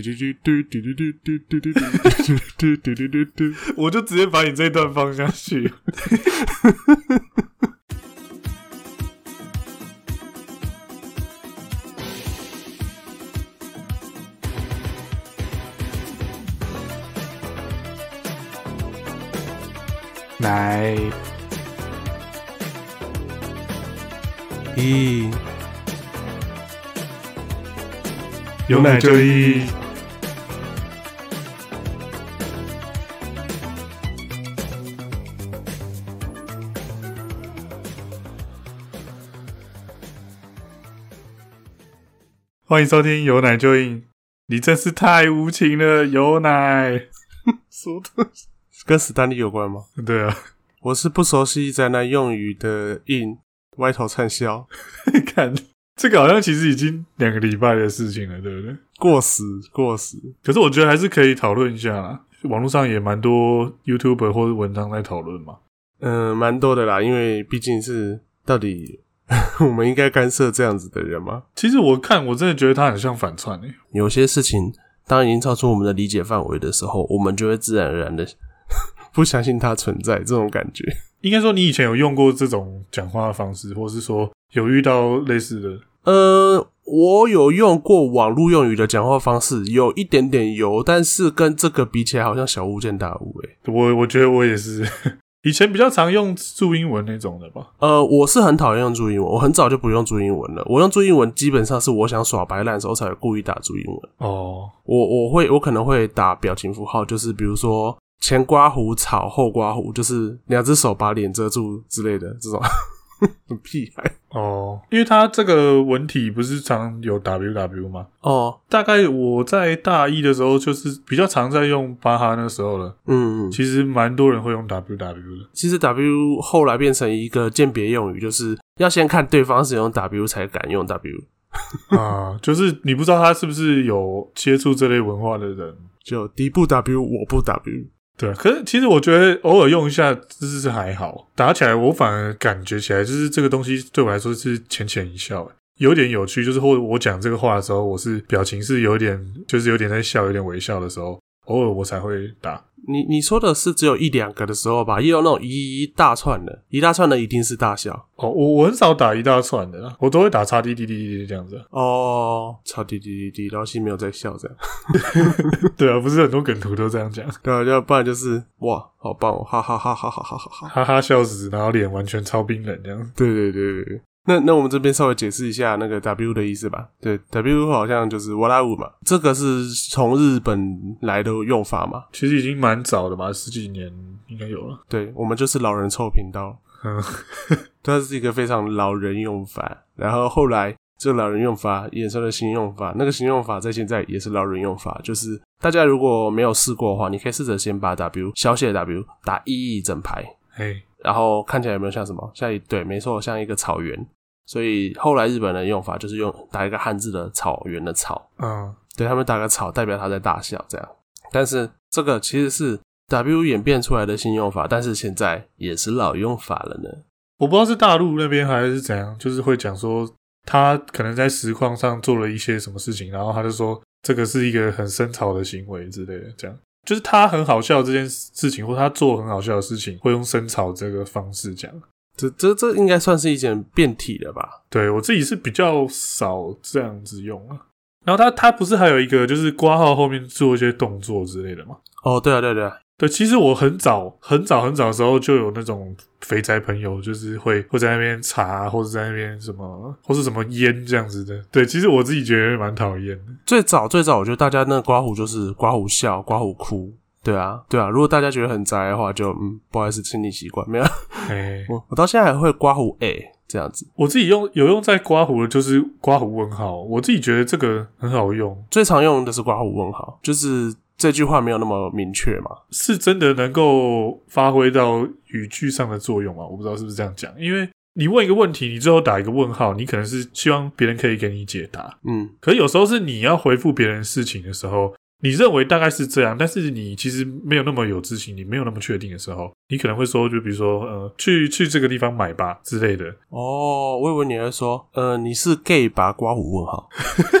嘟嘟嘟嘟嘟嘟嘟嘟嘟嘟嘟嘟嘟嘟嘟，我就直接把你这段放下去。来，一。有奶就一，欢迎收听有奶就硬。你真是太无情了，有奶。跟史丹利有关吗？对啊，我是不熟悉宅男用语的硬，歪头灿笑。看。这个好像其实已经两个礼拜的事情了，对不对？过时，过时。可是我觉得还是可以讨论一下啦。网络上也蛮多 YouTuber 或者文章在讨论嘛。嗯，蛮多的啦，因为毕竟是到底 我们应该干涉这样子的人吗？其实我看我真的觉得他很像反串诶。有些事情当已经超出我们的理解范围的时候，我们就会自然而然的 不相信它存在这种感觉。应该说，你以前有用过这种讲话的方式，或是说有遇到类似的？呃，我有用过网络用语的讲话方式，有一点点油，但是跟这个比起来，好像小巫见大巫诶。我我觉得我也是，以前比较常用注英文那种的吧。呃，我是很讨厌用注英文，我很早就不用注英文了。我用注英文基本上是我想耍白烂的时候才会故意打注英文。哦，我我会我可能会打表情符号，就是比如说。前刮胡草，后刮胡，就是两只手把脸遮住之类的这种，很 屁孩哦。因为他这个文体不是常有 WW 吗？哦，大概我在大一的时候就是比较常在用巴哈那时候了。嗯，其实蛮多人会用 WW 的。其实 W 后来变成一个鉴别用语，就是要先看对方是用 W 才敢用 W 啊。就是你不知道他是不是有接触这类文化的人，就敌不 W，我不 W。对，可是其实我觉得偶尔用一下这是还好，打起来我反而感觉起来就是这个东西对我来说是浅浅一笑，有点有趣。就是或者我讲这个话的时候，我是表情是有点，就是有点在笑，有点微笑的时候，偶尔我才会打。你你说的是只有一两个的时候吧？也有那种一大串的，一大串的一定是大笑。哦，我我很少打一大串的啦，我都会打叉滴滴滴滴这样子。哦，叉滴滴滴滴，然后心没有在笑这样。对啊，不是很多梗图都这样讲。对啊，要不然就是哇，好棒哦，哈哈哈哈哈哈哈哈，哈哈笑死，然后脸完全超冰冷这样。对对对对对。那那我们这边稍微解释一下那个 W 的意思吧。对，W 好像就是哇啦乌嘛，这个是从日本来的用法嘛。其实已经蛮早的嘛，十几年应该有了。对，我们就是老人臭频道。嗯，它是一个非常老人用法。然后后来这个老人用法衍生了新用法，那个新用法在现在也是老人用法。就是大家如果没有试过的话，你可以试着先把 W 小写 W 打一一整排，嘿，然后看起来有没有像什么？像一对，没错，像一个草原。所以后来日本人的用法就是用打一个汉字的草原的草，嗯，对，他们打个草代表他在大笑这样。但是这个其实是 W 演变出来的新用法，但是现在也是老用法了呢。我不知道是大陆那边还是怎样，就是会讲说他可能在实况上做了一些什么事情，然后他就说这个是一个很深草的行为之类的，这样就是他很好笑这件事情，或他做很好笑的事情，会用深草这个方式讲。这这这应该算是一件变体了吧？对，我自己是比较少这样子用啊。然后它它不是还有一个就是刮号后面做一些动作之类的吗？哦，对啊，对啊对啊，对。其实我很早很早很早的时候就有那种肥宅朋友，就是会会在那边查，或者在那边什么，或是什么烟这样子的。对，其实我自己觉得蛮讨厌的。最早最早，我觉得大家那个刮胡就是刮胡笑，刮胡哭。对啊，对啊，如果大家觉得很宅的话，就嗯，不好意思，请你习惯没有。嘿 我我到现在还会刮胡诶这样子。我自己用有用在刮胡的，就是刮胡问号。我自己觉得这个很好用，最常用的是刮胡问号，就是这句话没有那么明确嘛，是真的能够发挥到语句上的作用吗？我不知道是不是这样讲，因为你问一个问题，你最后打一个问号，你可能是希望别人可以给你解答，嗯，可是有时候是你要回复别人事情的时候。你认为大概是这样，但是你其实没有那么有自信，你没有那么确定的时候，你可能会说，就比如说，呃，去去这个地方买吧之类的。哦，我以为你会说，呃，你是 gay 吧？刮胡问号。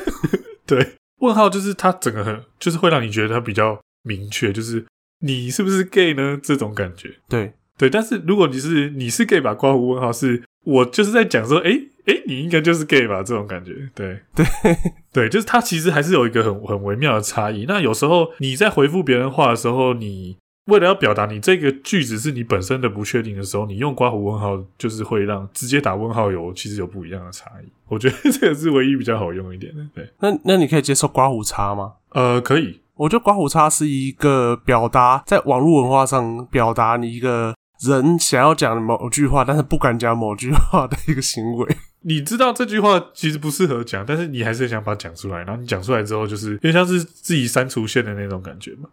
对，问号就是它整个很就是会让你觉得它比较明确，就是你是不是 gay 呢？这种感觉。对对，但是如果你是你是 gay 吧，刮胡问号是我就是在讲说，诶诶你应该就是 gay 吧？这种感觉。对对 对，就是它其实还是有一个很很微妙的差异。那有时候你在回复别人话的时候，你。为了要表达你这个句子是你本身的不确定的时候，你用刮胡问号就是会让直接打问号有其实有不一样的差异。我觉得这个是唯一比较好用一点的。对，那那你可以接受刮胡叉吗？呃，可以。我觉得刮胡叉是一个表达在网络文化上表达你一个人想要讲某句话，但是不敢讲某句话的一个行为。你知道这句话其实不适合讲，但是你还是想把它讲出来，然后你讲出来之后，就是有点像是自己删除线的那种感觉嘛。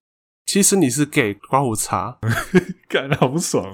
其实你是给刮胡茶，感觉好不爽。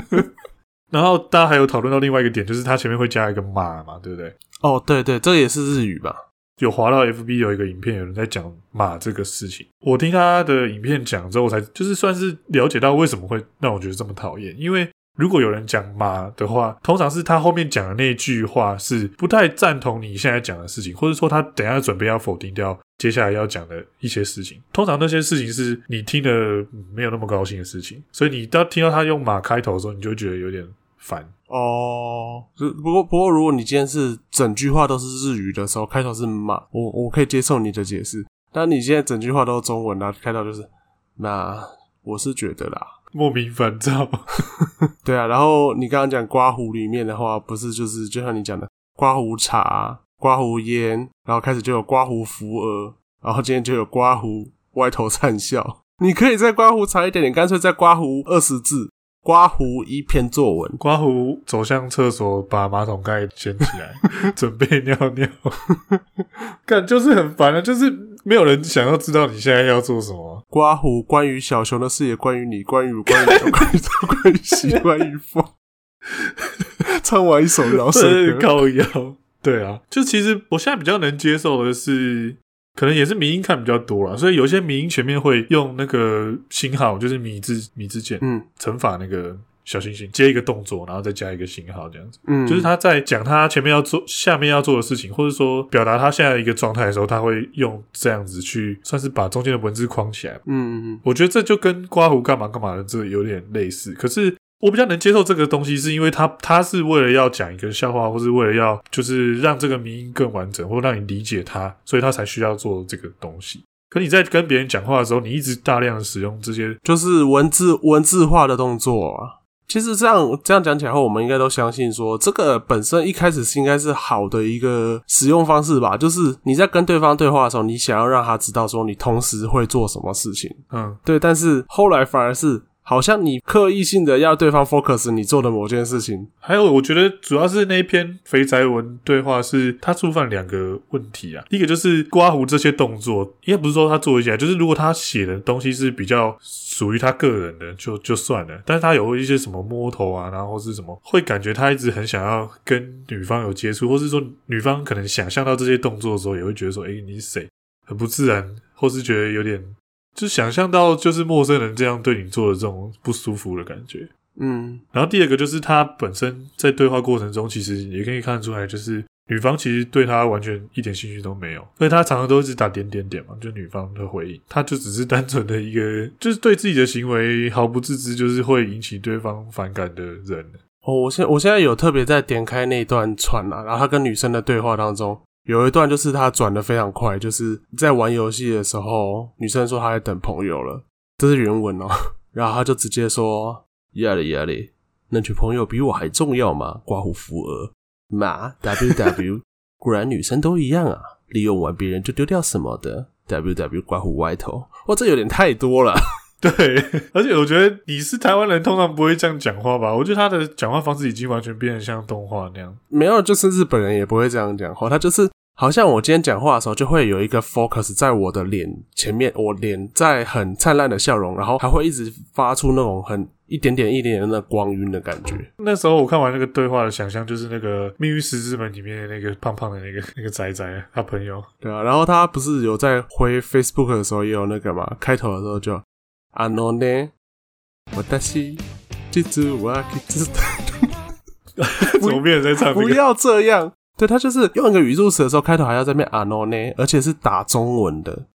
然后大家还有讨论到另外一个点，就是它前面会加一个马嘛，对不对？哦，对对，这也是日语吧？有滑到 FB 有一个影片，有人在讲马这个事情。我听他的影片讲之后，我才就是算是了解到为什么会让我觉得这么讨厌，因为。如果有人讲马的话，通常是他后面讲的那句话是不太赞同你现在讲的事情，或者说他等一下准备要否定掉接下来要讲的一些事情。通常那些事情是你听的没有那么高兴的事情，所以你当听到他用马开头的时候，你就觉得有点烦哦。不过不过，如果你今天是整句话都是日语的时候，开头是马，我我可以接受你的解释。但你现在整句话都是中文，然后开头就是那，我是觉得啦。莫名烦躁，对啊。然后你刚刚讲刮胡里面的话，不是就是就像你讲的刮胡茶、刮胡烟，然后开始就有刮胡扶额，然后今天就有刮胡歪头灿笑。你可以再刮胡长一点点，干脆再刮胡二十字，刮胡一篇作文，刮胡走向厕所，把马桶盖掀起来，准备尿尿。干就是很烦啊，就是。没有人想要知道你现在要做什么。刮胡，关于小熊的事也关于你，关于关于关于关于喜欢与否。唱完一首饶舌歌，靠腰。对啊，就其实我现在比较能接受的是，可能也是迷音看比较多啦，所以有些迷音前面会用那个星号，就是米字米字键，嗯，乘法那个。小星星接一个动作，然后再加一个星号，这样子，嗯，就是他在讲他前面要做、下面要做的事情，或者说表达他现在一个状态的时候，他会用这样子去算是把中间的文字框起来。嗯嗯嗯，我觉得这就跟刮胡干嘛干嘛的这有点类似。可是我比较能接受这个东西，是因为他他是为了要讲一个笑话，或是为了要就是让这个迷因更完整，或让你理解他，所以他才需要做这个东西。可你在跟别人讲话的时候，你一直大量的使用这些，就是文字文字化的动作啊。其实这样这样讲起来后，我们应该都相信说，这个本身一开始是应该是好的一个使用方式吧。就是你在跟对方对话的时候，你想要让他知道说你同时会做什么事情，嗯，对。但是后来反而是。好像你刻意性的要对方 focus 你做的某件事情，还有我觉得主要是那一篇肥宅文对话是他触犯两个问题啊。一个就是刮胡这些动作，应该不是说他做一下，就是如果他写的东西是比较属于他个人的，就就算了。但是他有一些什么摸头啊，然后是什么会感觉他一直很想要跟女方有接触，或是说女方可能想象到这些动作的时候，也会觉得说，诶，你是谁？很不自然，或是觉得有点。就想象到就是陌生人这样对你做的这种不舒服的感觉，嗯，然后第二个就是他本身在对话过程中，其实也可以看得出来，就是女方其实对他完全一点兴趣都没有，所以他常常都是打点点点嘛，就女方的回应，他就只是单纯的一个，就是对自己的行为毫不自知，就是会引起对方反感的人。哦，我现我现在有特别在点开那段串啊，然后他跟女生的对话当中。有一段就是他转的非常快，就是在玩游戏的时候，女生说她在等朋友了，这是原文哦。然后他就直接说：“呀哩呀哩，那群朋友比我还重要吗？”刮胡扶额妈 W W，果然女生都一样啊，利用完别人就丢掉什么的 W W 刮胡歪头，哇，这有点太多了。对，而且我觉得你是台湾人，通常不会这样讲话吧？我觉得他的讲话方式已经完全变得像动画那样。没有，就是日本人也不会这样讲话。他就是好像我今天讲话的时候，就会有一个 focus 在我的脸前面，我脸在很灿烂的笑容，然后还会一直发出那种很一点点一点点的那光晕的感觉。那时候我看完那个对话的想象，就是那个《命运石之门》里面的那个胖胖的那个那个仔仔，他朋友。对啊，然后他不是有在回 Facebook 的时候也有那个嘛？开头的时候就。啊诺呢，我但是记住我记住。怎么变成在唱？不要这样，对，他就是用一个语助词的时候，开头还要在那边啊 no 呢，而且是打中文的。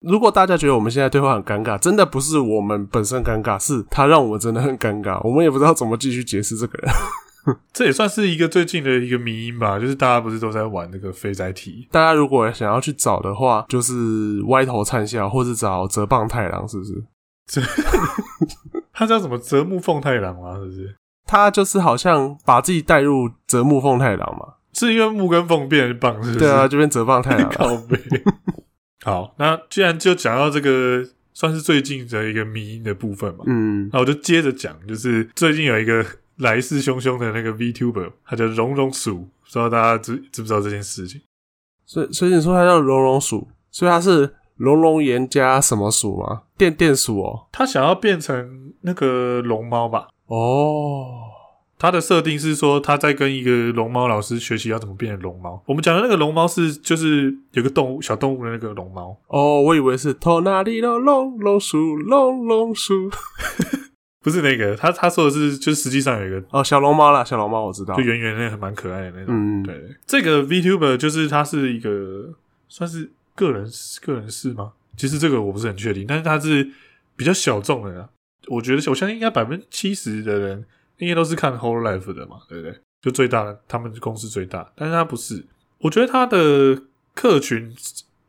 如果大家觉得我们现在对话很尴尬，真的不是我们本身尴尬，是他让我们真的很尴尬。我们也不知道怎么继续解释这个人。这也算是一个最近的一个迷因吧，就是大家不是都在玩那个肥宅题？大家如果想要去找的话，就是歪头灿笑，或是找泽棒太郎，是不是？他叫什么？泽木奉太郎吗？是不是？他就是好像把自己带入泽木奉太郎嘛？是因为木跟凤变棒，是不是？对啊，就变泽棒太郎。靠背。好，那既然就讲到这个，算是最近的一个迷因的部分嘛，嗯，那我就接着讲，就是最近有一个来势汹汹的那个 VTuber，他叫荣荣鼠，不知道大家知知不知道这件事情？所以，所以你说他叫荣荣鼠，所以他是龙龙岩加什么鼠吗？电电鼠哦，他想要变成那个龙猫吧？哦。他的设定是说，他在跟一个龙猫老师学习要怎么变成龙猫。我们讲的那个龙猫是，就是有个动物小动物的那个龙猫。哦，我以为是头哪里的龙龙鼠龙龙鼠，不是那个。他他说的是，就是实际上有一个哦小龙猫啦，小龙猫我知道，就圆圆那个蛮可爱的那种。嗯，对，这个 VTuber 就是他是一个算是个人个人事吗？其实这个我不是很确定，但是他是比较小众的。我觉得我相信应该百分之七十的人。应该都是看 Whole Life 的嘛，对不对？就最大的，他们公司最大，但是他不是。我觉得他的客群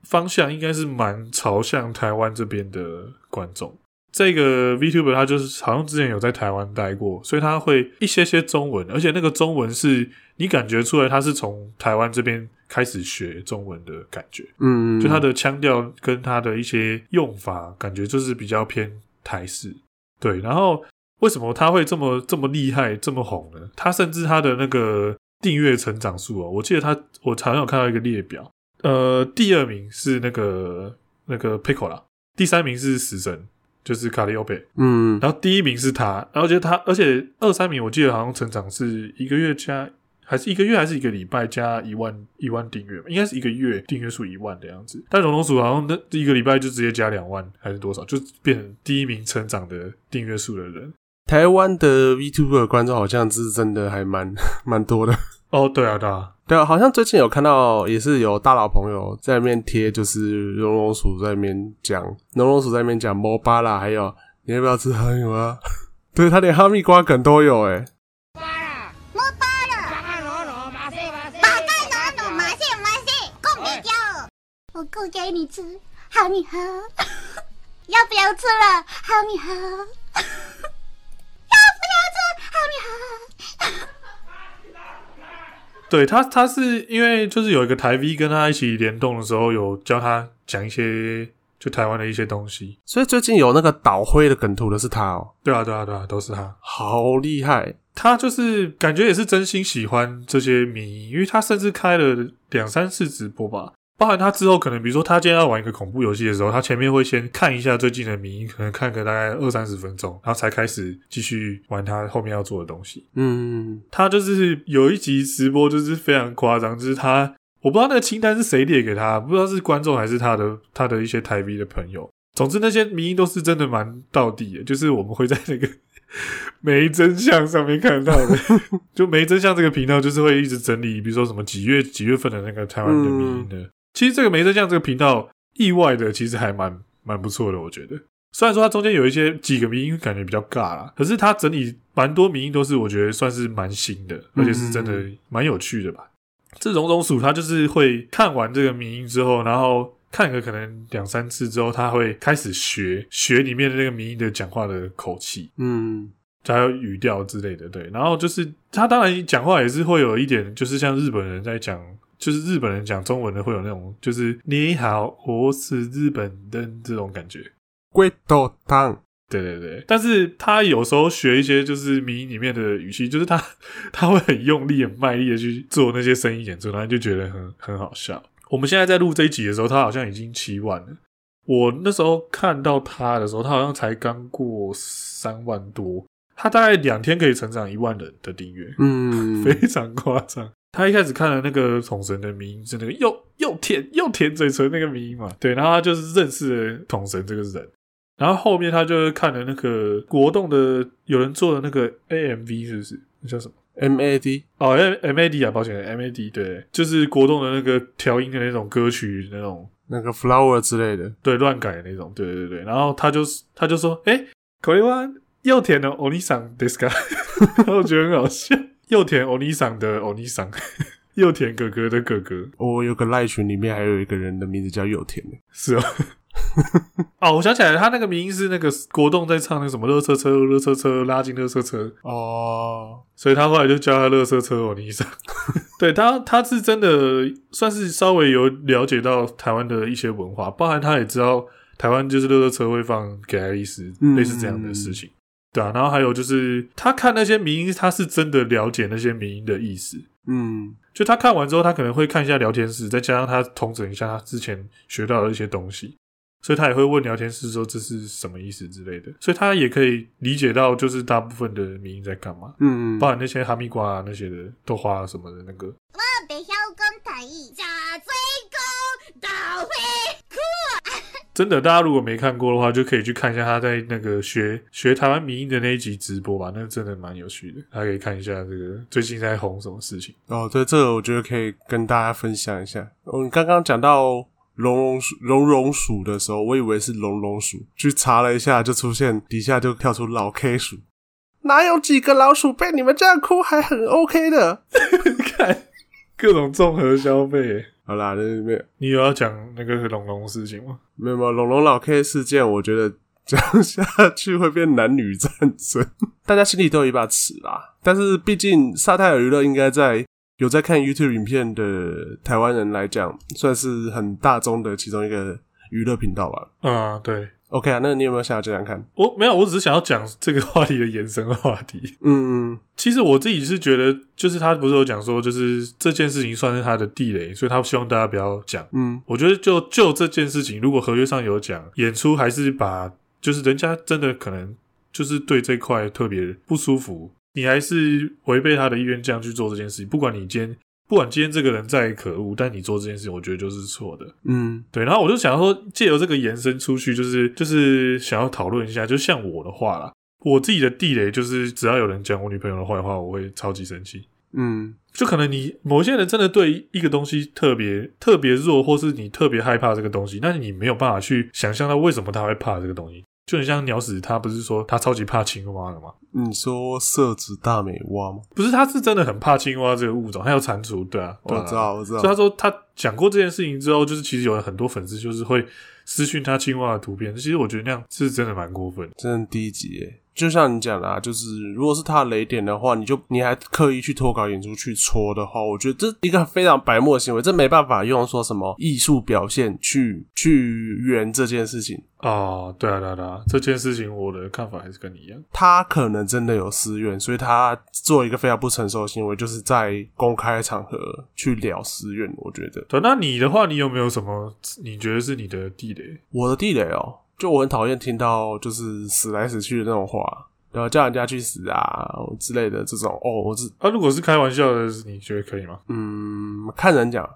方向应该是蛮朝向台湾这边的观众。这个 VTuber 他就是好像之前有在台湾待过，所以他会一些些中文，而且那个中文是你感觉出来他是从台湾这边开始学中文的感觉。嗯，就他的腔调跟他的一些用法，感觉就是比较偏台式。对，然后。为什么他会这么这么厉害，这么红呢？他甚至他的那个订阅成长数哦，我记得他，我好像有看到一个列表，呃，第二名是那个那个 Piccolo，第三名是死神，就是卡利欧贝，嗯，然后第一名是他，然后觉得他，而且二三名我记得好像成长是一个月加。还是一个月，还是一个礼拜加一万一万订阅，应该是一个月订阅数一万的样子。但龙龙鼠好像那一个礼拜就直接加两万，还是多少，就变成第一名成长的订阅数的人。台湾的 VTuber 观众好像是真的还蛮蛮多的哦。对啊，对啊，对啊，好像最近有看到也是有大佬朋友在那边贴，就是龙龙鼠在那边讲龙龙鼠在那边讲摩巴啦，还有你要不要吃哈密瓜？对，他连哈密瓜梗都有诶。我够给你吃，好你喝，要不要吃了？好你喝，要不要吃？好你喝。对他，他是因为就是有一个台 V 跟他一起联动的时候，有教他讲一些就台湾的一些东西，所以最近有那个岛灰的梗图的是他哦。对啊，对啊，对啊，都是他，好厉害。他就是感觉也是真心喜欢这些迷，因为他甚至开了两三次直播吧。包含他之后可能，比如说他今天要玩一个恐怖游戏的时候，他前面会先看一下最近的迷因，可能看个大概二三十分钟，然后才开始继续玩他后面要做的东西。嗯，他就是有一集直播就是非常夸张，就是他我不知道那个清单是谁列给他，不知道是观众还是他的他的一些台 V 的朋友。总之那些迷音都是真的蛮到底的，就是我们会在那个没真相上面看到的，就没真相这个频道就是会一直整理，比如说什么几月几月份的那个台湾的迷音的。嗯其实这个没真相这个频道意外的其实还蛮蛮不错的，我觉得。虽然说它中间有一些几个名音感觉比较尬啦，可是它整理蛮多名音都是我觉得算是蛮新的，而且是真的蛮有趣的吧。这种种鼠它就是会看完这个迷音之后，然后看个可能两三次之后，他会开始学学里面的那个迷音的讲话的口气，嗯，还有语调之类的。对，然后就是他当然讲话也是会有一点，就是像日本人在讲。就是日本人讲中文的会有那种，就是你好，我是日本人这种感觉。龟头汤，对对对。但是他有时候学一些就是迷里面的语气，就是他 他会很用力、很卖力的去做那些声音演出，然后就觉得很很好笑。我们现在在录这一集的时候，他好像已经七万了。我那时候看到他的时候，他好像才刚过三万多。他大概两天可以成长一万人的订阅，嗯，非常夸张。他一开始看了那个统神的迷因，是那个又又舔又舔嘴唇那个迷因嘛，对，然后他就是认识了统神这个人，然后后面他就看了那个国动的有人做的那个 AMV 是不是？那叫什么？ M A D 哦，M M A D 啊，抱歉，M A D 对，就是国栋的那个调音的那种歌曲那种那个 Flower 之类的，对，乱改的那种，对对对。然后他就他就说，哎，これは又甜的欧尼桑ですか？然后我觉得很好笑， 又甜欧尼桑的欧尼桑，又田哥哥的哥哥。我有个赖群里面还有一个人的名字叫又甜的，是哦。哦，我想起来，他那个名是那个国栋在唱那个什么“乐车车，乐车车，拉进乐车车”哦，所以他后来就叫他“乐车车”欧尼桑。对他，他是真的算是稍微有了解到台湾的一些文化，包含他也知道台湾就是乐车车会放给爱丽丝，类似这样的事情。嗯、对啊，然后还有就是他看那些迷音，他是真的了解那些迷音的意思。嗯，就他看完之后，他可能会看一下聊天室，再加上他统整一下他之前学到的一些东西。所以他也会问聊天室说，这是什么意思之类的，所以他也可以理解到，就是大部分的民意在干嘛，嗯，包含那些哈密瓜啊那些的豆花什么的那个。我。真的，大家如果没看过的话，就可以去看一下他在那个学 学台湾民音的那一集直播吧，那个真的蛮有趣的，大家可以看一下这个最近在红什么事情。哦，对，这个我觉得可以跟大家分享一下。我们刚刚讲到。龙龙鼠，龙龙鼠的时候，我以为是龙龙鼠，去查了一下，就出现底下就跳出老 K 鼠，哪有几个老鼠被你们这样哭还很 OK 的？看各种综合消费。好啦，那没有，你有要讲那个龙龙事情吗？没有没有？龙龙老 K 事件，我觉得讲下去会变男女战争，大家心里都有一把尺啦。但是毕竟沙泰尔娱乐应该在。有在看 YouTube 影片的台湾人来讲，算是很大众的其中一个娱乐频道吧。啊、嗯，对，OK 啊，那你有没有想要讲讲看？我没有，我只是想要讲这个话题的延伸话题。嗯嗯，其实我自己是觉得，就是他不是有讲说，就是这件事情算是他的地雷，所以他希望大家不要讲。嗯，我觉得就就这件事情，如果合约上有讲，演出还是把，就是人家真的可能就是对这块特别不舒服。你还是违背他的意愿这样去做这件事情，不管你今天，不管今天这个人再可恶，但你做这件事情，我觉得就是错的。嗯，对。然后我就想说，借由这个延伸出去，就是就是想要讨论一下，就像我的话啦，我自己的地雷就是，只要有人讲我女朋友的坏话，我会超级生气。嗯，就可能你某些人真的对一个东西特别特别弱，或是你特别害怕这个东西，但是你没有办法去想象到为什么他会怕这个东西。就很像鸟屎，他不是说他超级怕青蛙的吗？你说色子大美蛙吗？不是，他是真的很怕青蛙这个物种，还有蟾蜍，对啊，我知道，我知道。所以他说他讲过这件事情之后，就是其实有很多粉丝就是会私讯他青蛙的图片。其实我觉得那样是真的蛮过分，真的低级耶。就像你讲的啊，就是如果是他雷点的话，你就你还刻意去脱稿演出去戳的话，我觉得这一个非常白目的行为，这没办法用说什么艺术表现去去圆这件事情。哦，对啊，对啊，对啊，这件事情我的看法还是跟你一样。他可能真的有私怨，所以他做一个非常不成熟的行为，就是在公开场合去聊私怨。我觉得，对，那你的话，你有没有什么你觉得是你的地雷？我的地雷哦。就我很讨厌听到就是死来死去的那种话，然后叫人家去死啊之类的这种哦，我是啊，如果是开玩笑的，你觉得可以吗？嗯，看人讲，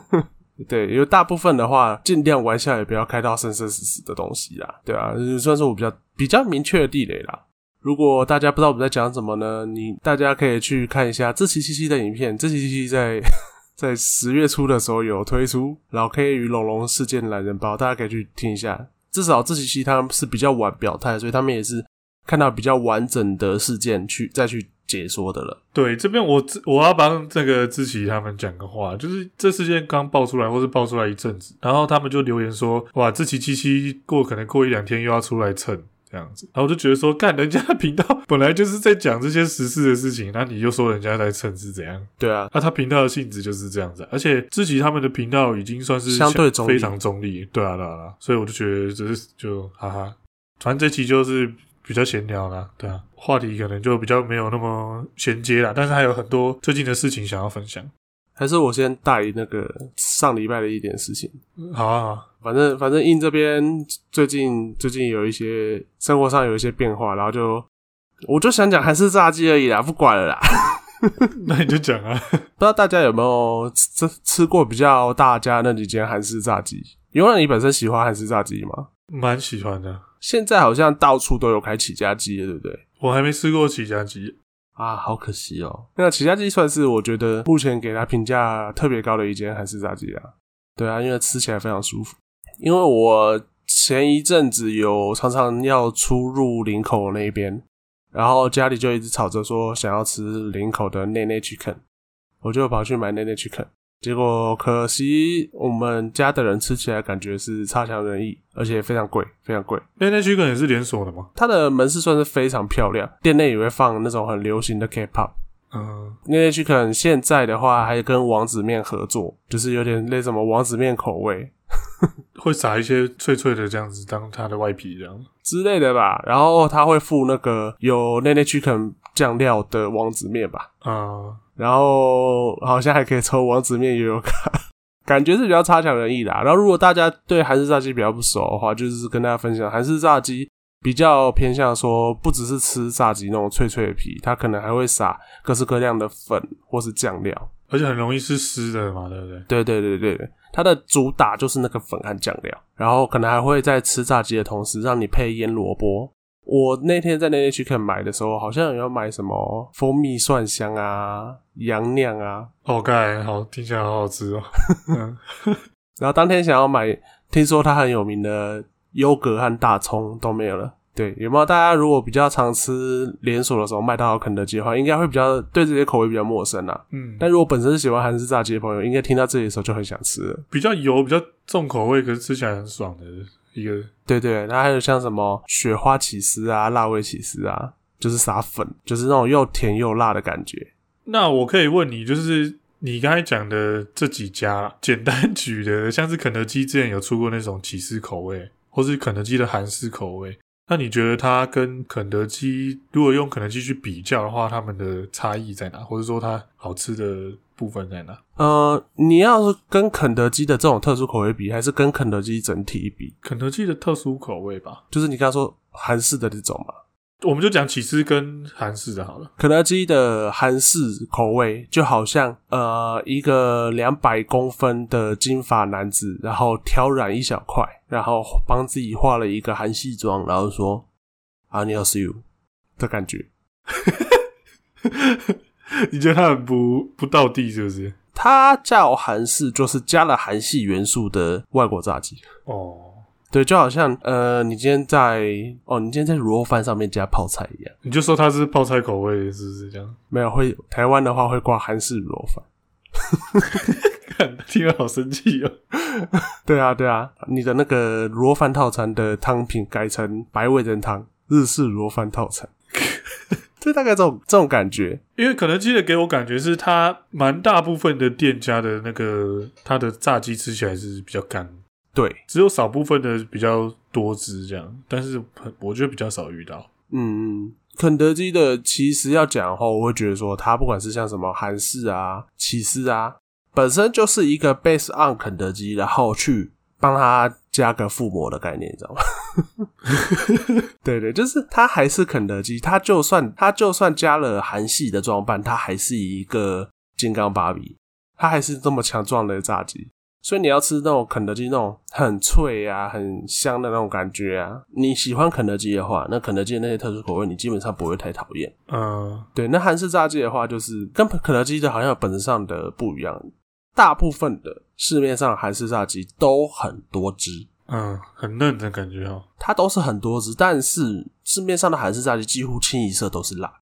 对，因为大部分的话，尽量玩笑也不要开到生生死死的东西啦，对啊，算是我比较比较明确的地雷啦。如果大家不知道我们在讲什么呢，你大家可以去看一下志祺七七的影片，志祺七七在 在十月初的时候有推出老 K 与龙龙事件懒人包，大家可以去听一下。至少志祺七他们是比较晚表态，所以他们也是看到比较完整的事件去再去解说的了。对，这边我我要帮这个志奇他们讲个话，就是这事件刚爆出来，或是爆出来一阵子，然后他们就留言说：“哇，志奇七七过可能过一两天又要出来蹭。”这样子，然后我就觉得说，干人家的频道 本来就是在讲这些时事的事情，那你就说人家在蹭是怎样？对啊，那他频道的性质就是这样子，而且志祺他们的频道已经算是相对非常中立，对啊，对啊，所以我就觉得这是就哈哈，反正这期就是比较闲聊啦，对啊，话题可能就比较没有那么衔接啦，但是还有很多最近的事情想要分享。还是我先带那个上礼拜的一点事情。好啊，好，反正反正印这边最近最近有一些生活上有一些变化，然后就我就想讲韩式炸鸡而已啦，不管了啦。那你就讲啊，不知道大家有没有吃吃过比较大家那几间韩式炸鸡？因为你本身喜欢韩式炸鸡吗？蛮喜欢的。现在好像到处都有开起家鸡，对不对？我还没吃过起家鸡。啊，好可惜哦。那起家鸡算是我觉得目前给它评价特别高的一间韩式炸鸡啊。对啊，因为吃起来非常舒服。因为我前一阵子有常常要出入林口那边，然后家里就一直吵着说想要吃林口的内内 chicken，我就跑去买内内 chicken。结果可惜我们家的人吃起来感觉是差强人意，而且非常贵，非常贵。内内 chicken 也是连锁的吗？它的门市算是非常漂亮，店内也会放那种很流行的 K-pop。嗯，内内 chicken 现在的话还跟王子面合作，就是有点类似什么王子面口味，会撒一些脆脆的这样子当它的外皮这样之类的吧。然后它会附那个有内内 chicken 酱料的王子面吧。嗯。然后好像还可以抽王子面悠悠卡，感觉是比较差强人意的。然后如果大家对韩式炸鸡比较不熟的话，就是跟大家分享韩式炸鸡比较偏向说，不只是吃炸鸡那种脆脆的皮，它可能还会撒各式各样的粉或是酱料，而且很容易是湿的嘛，对不对？对对对对对，它的主打就是那个粉和酱料，然后可能还会在吃炸鸡的同时让你配腌萝卜。我那天在那边去看买的时候，好像要买什么蜂蜜蒜香啊、羊酿啊。哦，盖好，听起来好好吃哦。然后当天想要买，听说它很有名的优格和大葱都没有了。对，有没有？大家如果比较常吃连锁的时候，麦当劳、肯德基的话，应该会比较对这些口味比较陌生啊。嗯。但如果本身是喜欢韩式炸鸡的朋友，应该听到这里的时候就很想吃了。比较油、比较重口味，可是吃起来很爽的。一个对对，那还有像什么雪花起司啊、辣味起司啊，就是撒粉，就是那种又甜又辣的感觉。那我可以问你，就是你刚才讲的这几家，简单举的，像是肯德基之前有出过那种起司口味，或是肯德基的韩式口味。那你觉得它跟肯德基，如果用肯德基去比较的话，它们的差异在哪？或者说它好吃的部分在哪？呃，你要是跟肯德基的这种特殊口味比，还是跟肯德基整体比？肯德基的特殊口味吧，就是你刚刚说韩式的这种嘛。我们就讲起司跟韩式的好了。肯德基的韩式口味就好像呃一个两百公分的金发男子，然后挑染一小块，然后帮自己画了一个韩系妆，然后说 I need you 的感觉。你觉得他很不不道地是不是？他叫韩式，就是加了韩系元素的外国炸鸡哦。对，就好像呃，你今天在哦，你今天在卤肉饭上面加泡菜一样，你就说它是泡菜口味，是不是这样？没有，会台湾的话会挂韩式卤肉饭。看，听了好生气哦。对啊，对啊，你的那个卤肉饭套餐的汤品改成白味噌汤，日式卤肉饭套餐，就大概这种这种感觉。因为肯德基的给我感觉是，它蛮大部分的店家的那个它的炸鸡吃起来是比较干。对，只有少部分的比较多汁这样，但是我觉得比较少遇到。嗯嗯，肯德基的其实要讲的话，我会觉得说，它不管是像什么韩式啊、起司啊，本身就是一个 base on 肯德基，然后去帮他加个附魔的概念，你知道吗？对对，就是它还是肯德基，它就算它就算加了韩系的装扮，它还是一个金刚芭比，它还是这么强壮的炸鸡。所以你要吃那种肯德基那种很脆啊、很香的那种感觉啊，你喜欢肯德基的话，那肯德基的那些特殊口味你基本上不会太讨厌。嗯，对。那韩式炸鸡的话，就是跟肯德基的好像有本质上的不一样。大部分的市面上韩式炸鸡都很多汁，嗯，很嫩的感觉哦。它都是很多汁，但是市面上的韩式炸鸡几乎清一色都是辣。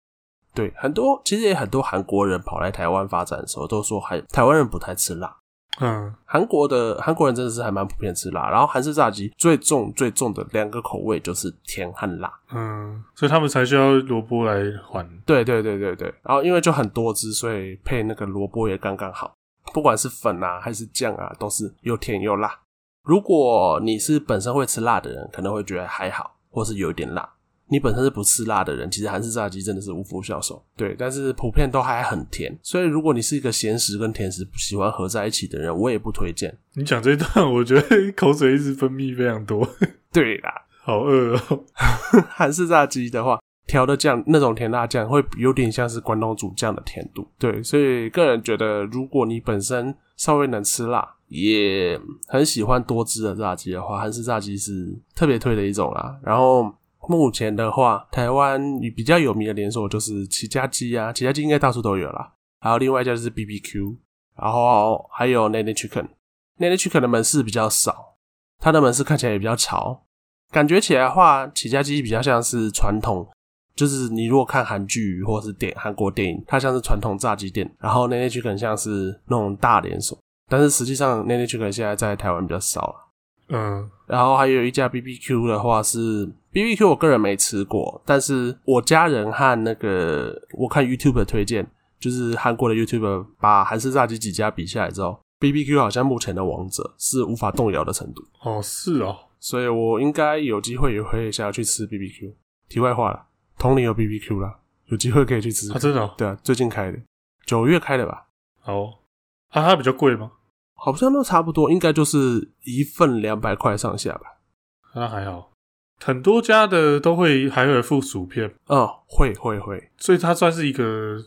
对，很多其实也很多韩国人跑来台湾发展的时候，都说还台湾人不太吃辣。嗯，韩国的韩国人真的是还蛮普遍吃辣，然后韩式炸鸡最重最重的两个口味就是甜和辣，嗯，所以他们才需要萝卜来还。对对对对对，然后因为就很多汁，所以配那个萝卜也刚刚好，不管是粉啊还是酱啊，都是又甜又辣。如果你是本身会吃辣的人，可能会觉得还好，或是有一点辣。你本身是不吃辣的人，其实韩式炸鸡真的是无福消受。对，但是普遍都还很甜，所以如果你是一个咸食跟甜食不喜欢合在一起的人，我也不推荐。你讲这一段，我觉得口水一直分泌非常多。对啦，好饿哦。韩式炸鸡的话，调的酱那种甜辣酱会有点像是关东煮酱的甜度。对，所以个人觉得，如果你本身稍微能吃辣，也很喜欢多汁的炸鸡的话，韩式炸鸡是特别推的一种啦。然后。目前的话，台湾比较有名的连锁就是起家鸡啊，起家鸡应该到处都有啦。还有另外一家就是 BBQ，然后还有 Nene Chicken，Nene Chicken 的门市比较少，它的门市看起来也比较潮。感觉起来的话，起家鸡比较像是传统，就是你如果看韩剧或是电韩国电影，它像是传统炸鸡店，然后 Nene Chicken 像是那种大连锁。但是实际上，Nene Chicken 现在在台湾比较少了。嗯，然后还有一家 BBQ 的话是 BBQ，我个人没吃过，但是我家人和那个我看 YouTube 的推荐，就是韩国的 YouTuber 把韩式炸鸡几家比下来之后，BBQ 好像目前的王者，是无法动摇的程度。哦，是哦，所以我应该有机会也会想要去吃 BBQ。题外话了，同龄有 BBQ 啦，有机会可以去吃。啊，真的哦？对啊，最近开的，九月开的吧？哦啊，它比较贵吗？好像都差不多，应该就是一份两百块上下吧。那还好，很多家的都会还会附薯片。嗯，会会会，所以它算是一个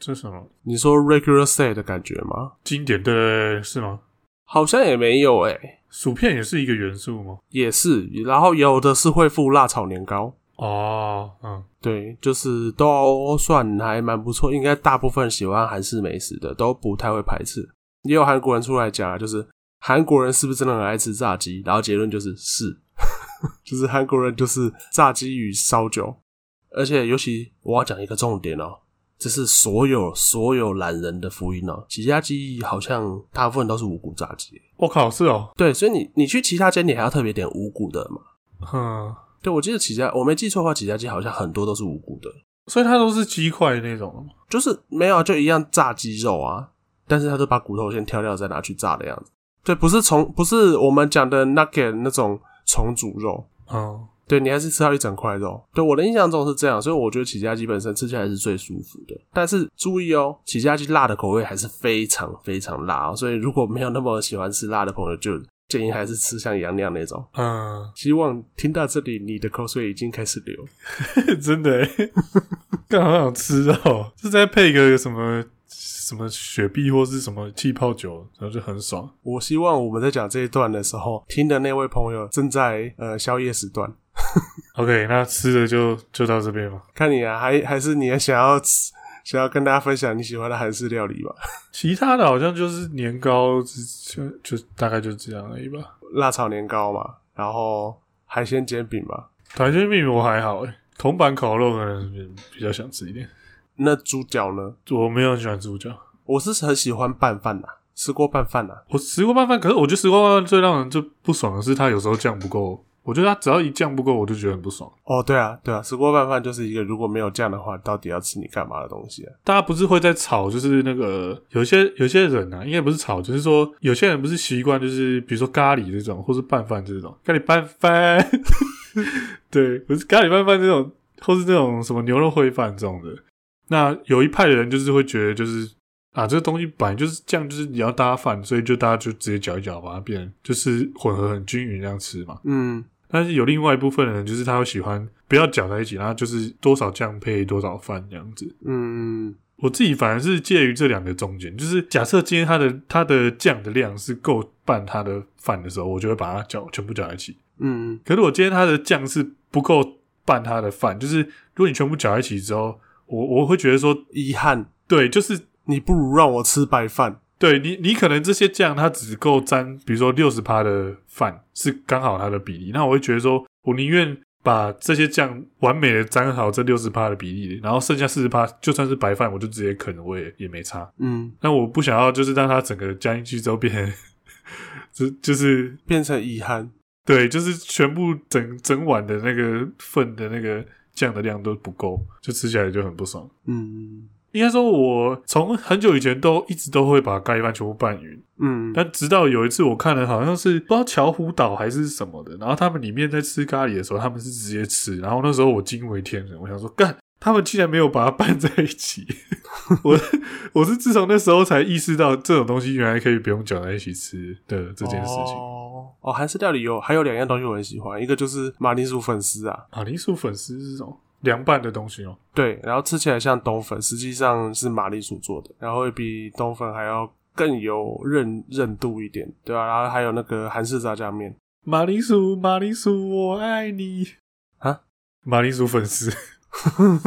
这什么？你说 regular set 的感觉吗？经典对，是吗？好像也没有诶、欸、薯片也是一个元素吗？也是，然后有的是会附辣炒年糕。哦，嗯，对，就是都算还蛮不错，应该大部分喜欢韩式美食的都不太会排斥。也有韩国人出来讲啊，就是韩国人是不是真的很爱吃炸鸡？然后结论就是是，就是韩国人就是炸鸡与烧酒，而且尤其我要讲一个重点哦，这是所有所有懒人的福音哦。起家鸡好像大部分都是五谷炸鸡，我靠，是哦，对，所以你你去其他间你还要特别点五谷的嘛？嗯，对，我记得起家我没记错的话，起家鸡好像很多都是无骨的，所以它都是鸡块那种，就是没有就一样炸鸡肉啊。但是它都把骨头先挑掉，再拿去炸的样子。对，不是虫，不是我们讲的 nugget 那种重煮肉。哦，对，你还是吃到一整块肉。对，我的印象中是这样，所以我觉得起家鸡本身吃起来是最舒服的。但是注意哦，起家鸡辣的口味还是非常非常辣哦。所以如果没有那么喜欢吃辣的朋友，就建议还是吃像杨那样那种。嗯，希望听到这里，你的口水已经开始流。真的耶，刚好想吃哦，是再配一个什么？什么雪碧或是什么气泡酒，然后就很爽。我希望我们在讲这一段的时候，听的那位朋友正在呃宵夜时段。OK，那吃的就就到这边吧。看你啊，还还是你也想要想要跟大家分享你喜欢的韩式料理吧？其他的好像就是年糕，就就大概就这样而已吧。辣炒年糕嘛，然后海鲜煎饼嘛。海鲜饼我还好诶，铜板烤肉可能比较想吃一点。那猪脚呢？我没有很喜欢猪脚，我是很喜欢拌饭呐，吃过拌饭呐。我吃过拌饭，可是我觉得吃过拌饭最让人就不爽的是，它有时候酱不够。我觉得它只要一酱不够，我就觉得很不爽。哦，对啊，对啊，吃过拌饭就是一个如果没有酱的话，到底要吃你干嘛的东西啊？大家不是会在吵，就是那个有些有些人啊，应该不是吵，就是说有些人不是习惯，就是比如说咖喱这种，或是拌饭这种，咖喱拌饭，对，不是咖喱拌饭这种，或是那种什么牛肉烩饭这种的。那有一派的人就是会觉得，就是啊，这个东西本来就是这样，就是你要搭饭，所以就大家就直接搅一搅，把它变就是混合很均匀这样吃嘛。嗯，但是有另外一部分人，就是他会喜欢不要搅在一起，然后就是多少酱配多少饭这样子。嗯，我自己反而是介于这两个中间，就是假设今天它的它的酱的量是够拌它的饭的时候，我就会把它搅全部搅在一起。嗯，可是我今天它的酱是不够拌它的饭，就是如果你全部搅在一起之后。我我会觉得说遗憾，对，就是你不如让我吃白饭。对你，你可能这些酱它只够沾，比如说六十趴的饭是刚好它的比例。那我会觉得说，我宁愿把这些酱完美的沾好这六十趴的比例，然后剩下四十趴就算是白饭，我就直接啃，我也也没差。嗯，那我不想要就是让它整个加进去之后变成，就就是变成遗憾。对，就是全部整整碗的那个份的那个。酱的量都不够，就吃起来就很不爽。嗯，应该说，我从很久以前都一直都会把咖喱饭全部拌匀。嗯，但直到有一次我看了，好像是不知道巧虎岛还是什么的，然后他们里面在吃咖喱的时候，他们是直接吃。然后那时候我惊为天人，我想说，干，他们竟然没有把它拌在一起。我我是自从那时候才意识到，这种东西原来可以不用搅在一起吃的这件事情。哦哦，韩式料理有还有两样东西我很喜欢，一个就是马铃薯粉丝啊，马铃薯粉丝是这种凉拌的东西哦。对，然后吃起来像冬粉，实际上是马铃薯做的，然后会比冬粉还要更有韧韧度一点，对啊，然后还有那个韩式炸酱面，马铃薯，马铃薯，我爱你啊。马铃薯粉丝，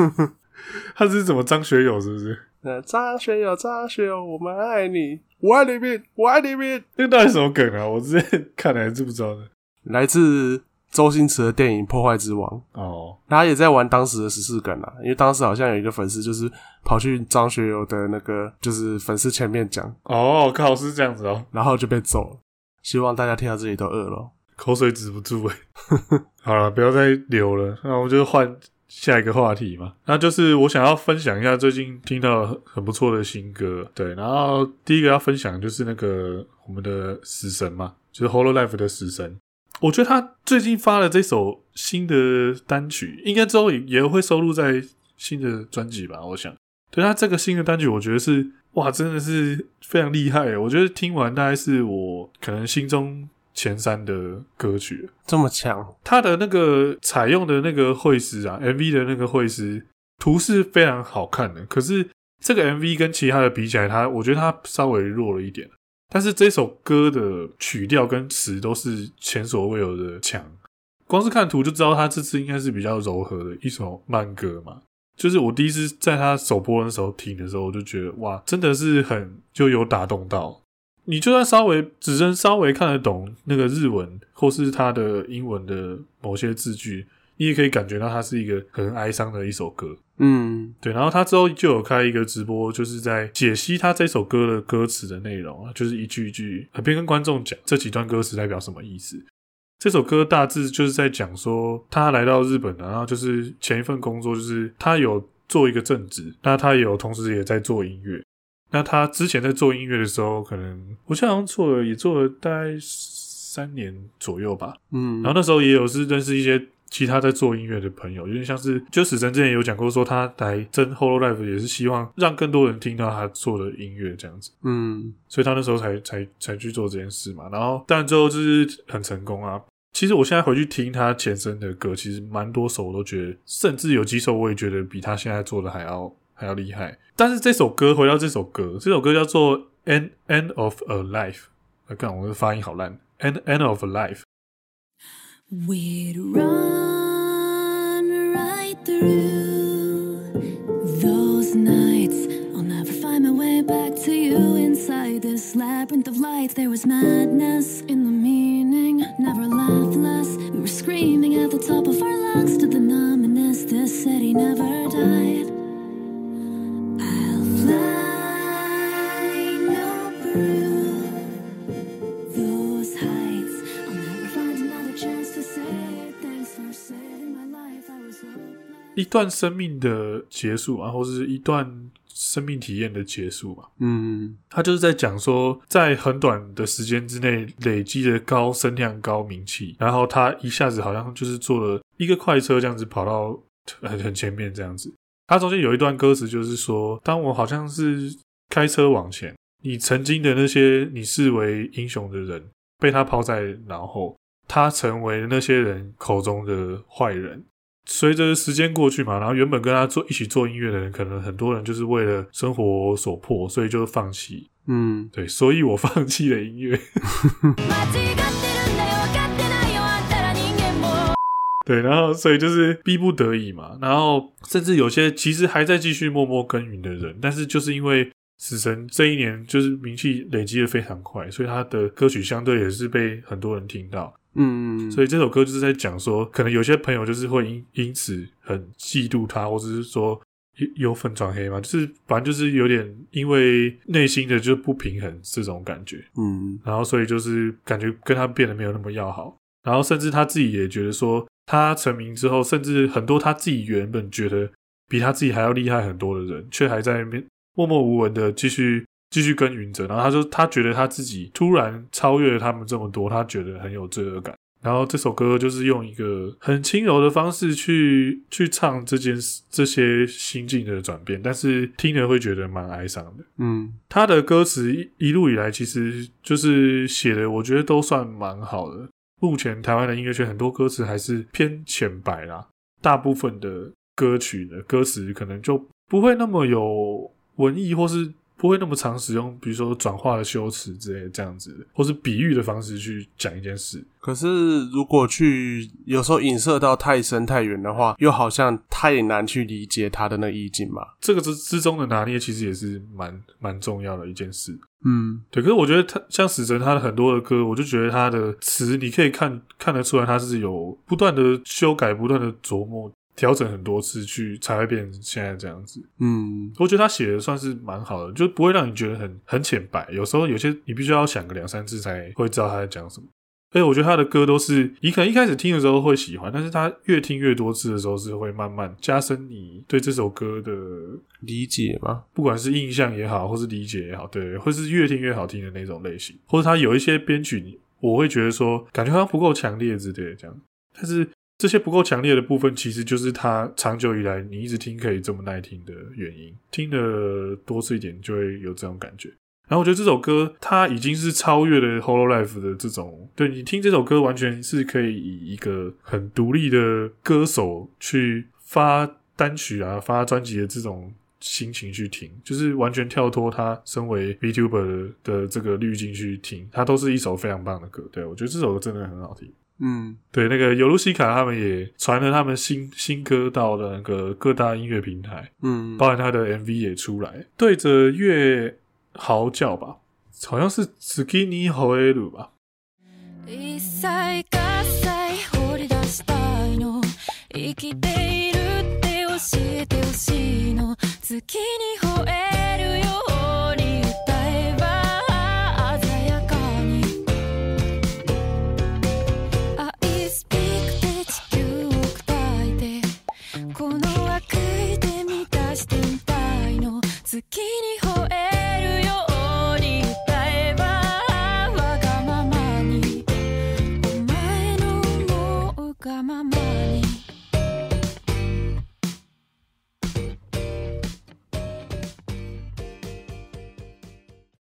他是怎么张学友是不是？呃，张学友，张学友，我们爱你，我爱你命，我爱你命，这个到底什么梗啊？我之前看来知不知道的，来自周星驰的电影《破坏之王》哦，他也在玩当时的十四梗啊，因为当时好像有一个粉丝就是跑去张学友的那个就是粉丝前面讲，哦，靠，是这样子哦，然后就被揍了。希望大家听到这里都饿了，口水止不住哎。好了，不要再流了，那我们就换。下一个话题嘛，那就是我想要分享一下最近听到很很不错的新歌，对，然后第一个要分享就是那个我们的死神嘛，就是 Hololive 的死神，我觉得他最近发了这首新的单曲，应该之后也也会收录在新的专辑吧，我想，对，他这个新的单曲，我觉得是哇，真的是非常厉害，我觉得听完大概是我可能心中。前三的歌曲这么强，他的那个采用的那个绘师啊，MV 的那个绘师图是非常好看的。可是这个 MV 跟其他的比起来，他我觉得他稍微弱了一点。但是这首歌的曲调跟词都是前所未有的强，光是看图就知道他这次应该是比较柔和的一首慢歌嘛。就是我第一次在他首播的时候听的时候，我就觉得哇，真的是很就有打动到。你就算稍微只能稍微看得懂那个日文，或是他的英文的某些字句，你也可以感觉到它是一个很哀伤的一首歌。嗯，对。然后他之后就有开一个直播，就是在解析他这首歌的歌词的内容啊，就是一句一句，边跟观众讲这几段歌词代表什么意思。这首歌大致就是在讲说，他来到日本，然后就是前一份工作就是他有做一个正职，那他也有同时也在做音乐。那他之前在做音乐的时候，可能我记得好像做了，也做了大概三年左右吧。嗯，然后那时候也有是认识一些其他在做音乐的朋友，有点像是就死神之前有讲过，说他来真 Hololive 也是希望让更多人听到他做的音乐这样子。嗯，所以他那时候才才才去做这件事嘛。然后但最后就是很成功啊。其实我现在回去听他前身的歌，其实蛮多首我都觉得，甚至有几首我也觉得比他现在做的还要。还要厉害，但是这首歌回到这首歌，这首歌叫做《End End of a Life》。啊看我的发音好烂，《End End of a Life》。We'd run right through those nights. I'll never find my way back to you inside this labyrinth of lights. There was madness in the meaning, never laughed less. We were screaming at the top of our lungs to the numbness. This city never died. 段生命的结束啊，或是一段生命体验的结束嘛。嗯，他就是在讲说，在很短的时间之内累积的高声量、高名气，然后他一下子好像就是坐了一个快车这样子跑到很很前面这样子。他中间有一段歌词就是说，当我好像是开车往前，你曾经的那些你视为英雄的人被他抛在脑后，他成为那些人口中的坏人。随着时间过去嘛，然后原本跟他做一起做音乐的人，可能很多人就是为了生活所迫，所以就放弃。嗯，对，所以我放弃了音乐。对，然后所以就是逼不得已嘛，然后甚至有些其实还在继续默默耕耘的人，但是就是因为死神这一年就是名气累积的非常快，所以他的歌曲相对也是被很多人听到。嗯，所以这首歌就是在讲说，可能有些朋友就是会因因此很嫉妒他，或者是说有粉转黑嘛，就是反正就是有点因为内心的就不平衡这种感觉，嗯，然后所以就是感觉跟他变得没有那么要好，然后甚至他自己也觉得说，他成名之后，甚至很多他自己原本觉得比他自己还要厉害很多的人，却还在那边默默无闻的继续。继续耕耘着，然后他说，他觉得他自己突然超越了他们这么多，他觉得很有罪恶感。然后这首歌就是用一个很轻柔的方式去去唱这件事，这些心境的转变，但是听了会觉得蛮哀伤的。嗯，他的歌词一一路以来其实就是写的，我觉得都算蛮好的。目前台湾的音乐圈很多歌词还是偏浅白啦，大部分的歌曲的歌词可能就不会那么有文艺或是。不会那么常使用，比如说转化的修辞之类的这样子，或是比喻的方式去讲一件事。可是如果去有时候影射到太深太远的话，又好像太难去理解他的那意境嘛。这个之之中的拿捏，其实也是蛮蛮重要的一件事。嗯，对。可是我觉得他像死神他的很多的歌，我就觉得他的词，你可以看看得出来，他是有不断的修改，不断的琢磨。调整很多次去才会变成现在这样子。嗯，我觉得他写的算是蛮好的，就不会让你觉得很很浅白。有时候有些你必须要想个两三次才会知道他在讲什么。而且我觉得他的歌都是你可能一开始听的时候会喜欢，但是他越听越多次的时候是会慢慢加深你对这首歌的理解吧？不管是印象也好，或是理解也好，对，或是越听越好听的那种类型，或者他有一些编曲，我会觉得说感觉好像不够强烈之类的这样，但是。这些不够强烈的部分，其实就是他长久以来你一直听可以这么耐听的原因。听的多次一点，就会有这种感觉。然后我觉得这首歌，它已经是超越了 Hololive 的这种，对，你听这首歌，完全是可以以一个很独立的歌手去发单曲啊、发专辑的这种心情去听，就是完全跳脱他身为 VTuber 的这个滤镜去听，它都是一首非常棒的歌。对，我觉得这首歌真的很好听。嗯，对，那个尤露西卡他们也传了他们新新歌到了那个各大音乐平台，嗯，包含他的 MV 也出来，对着月嚎叫吧，好像是 Skinny Hoel 吧。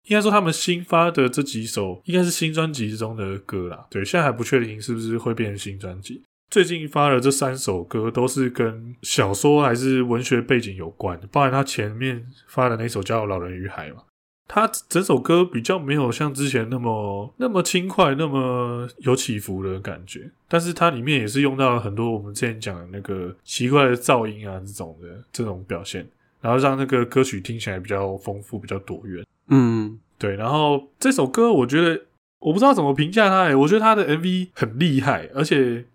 应该说他们新发的这几首应该是新专辑之中的歌啦。对，现在还不确定是不是会变成新专辑。最近发的这三首歌都是跟小说还是文学背景有关，包含他前面发的那首叫《老人与海》嘛。他整首歌比较没有像之前那么那么轻快、那么有起伏的感觉，但是它里面也是用到了很多我们之前讲的那个奇怪的噪音啊这种的这种表现，然后让那个歌曲听起来比较丰富、比较多元。嗯，对。然后这首歌我觉得我不知道怎么评价它，欸，我觉得它的 MV 很厉害，而且。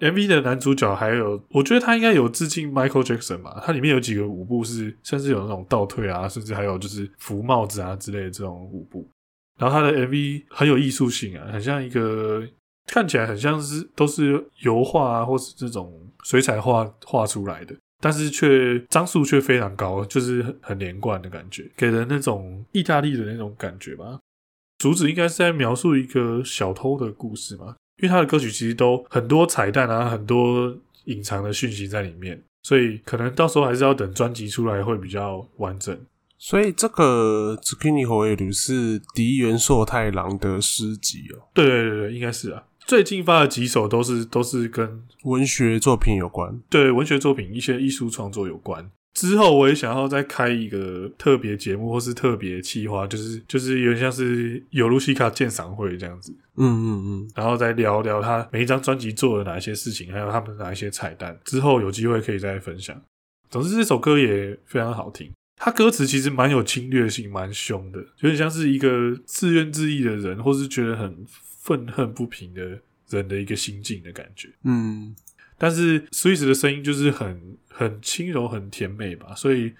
MV 的男主角还有，我觉得他应该有致敬 Michael Jackson 吧。它里面有几个舞步是，甚至有那种倒退啊，甚至还有就是扶帽子啊之类的这种舞步。然后他的 MV 很有艺术性啊，很像一个看起来很像是都是油画啊，或是这种水彩画画出来的，但是却张数却非常高，就是很很连贯的感觉，给人那种意大利的那种感觉吧。主旨应该是在描述一个小偷的故事嘛。因为他的歌曲其实都很多彩蛋啊，很多隐藏的讯息在里面，所以可能到时候还是要等专辑出来会比较完整。所以这个《Tsukini Hoelu》是迪原朔太郎的诗集哦。对对对对，应该是啊。最近发的几首都是都是跟文学作品有关，对文学作品一些艺术创作有关。之后我也想要再开一个特别节目，或是特别企划，就是就是有点像是尤露西卡鉴赏会这样子，嗯嗯嗯，然后再聊聊他每一张专辑做了哪一些事情，还有他们哪一些彩蛋。之后有机会可以再分享。总之这首歌也非常好听，他歌词其实蛮有侵略性，蛮凶的，有点像是一个自怨自艾的人，或是觉得很愤恨不平的人的一个心境的感觉。嗯。但是 Swiss 的声音就是很很轻柔、很甜美吧，所以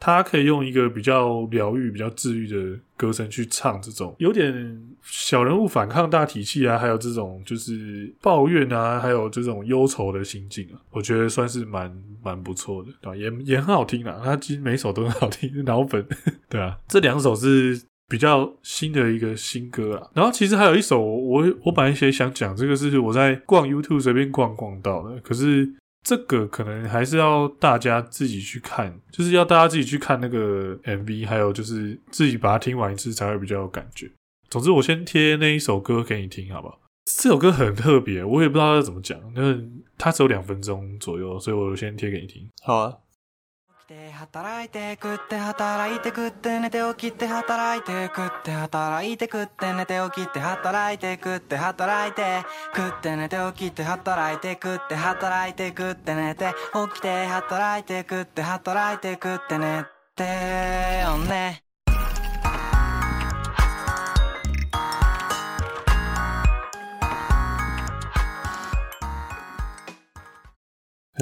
他可以用一个比较疗愈、比较治愈的歌声去唱这种有点小人物反抗大体系啊，还有这种就是抱怨啊，还有这种忧愁的心境啊，我觉得算是蛮蛮不错的，对吧？也也很好听啊，他其实每首都很好听，脑粉，对啊，这两首是。比较新的一个新歌啊，然后其实还有一首我，我本来也想讲，这个是我在逛 YouTube 随便逛逛到的，可是这个可能还是要大家自己去看，就是要大家自己去看那个 MV，还有就是自己把它听完一次才会比较有感觉。总之，我先贴那一首歌给你听，好不好？这首歌很特别，我也不知道要怎么讲，那它只有两分钟左右，所以我先贴给你听。好啊。て働いて食って働いて食って寝て起きて働いて食って働いて食って寝て起きて働いて食って働いて食って寝て起きて働いて食って働いて食って寝て起きて働いて食って働いて食って寝てよね。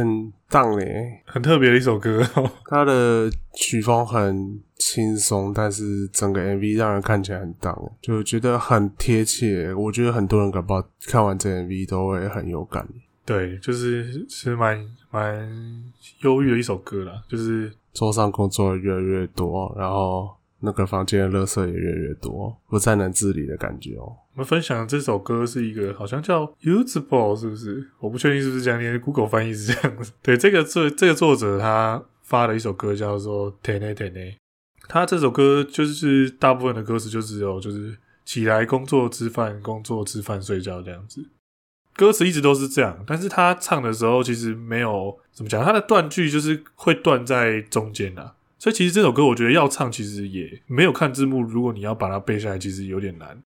很荡嘞，很特别的一首歌哦。它的曲风很轻松，但是整个 MV 让人看起来很荡，就觉得很贴切。我觉得很多人搞不好看完这 MV 都会很有感。对，就是是蛮蛮忧郁的一首歌啦，就是桌上工作越来越多，然后。那个房间的垃圾也越来越多，不再能自理的感觉哦。我们分享的这首歌是一个好像叫 Usable，是不是？我不确定是不是这样念，Google 翻译是这样子。对，这个作这个作者他发了一首歌叫做 Tene Tene，他这首歌就是大部分的歌词就只有就是起来工作吃饭，工作吃饭睡觉这样子，歌词一直都是这样。但是他唱的时候其实没有怎么讲，他的断句就是会断在中间啊。所以其实这首歌，我觉得要唱，其实也没有看字幕。如果你要把它背下来，其实有点难。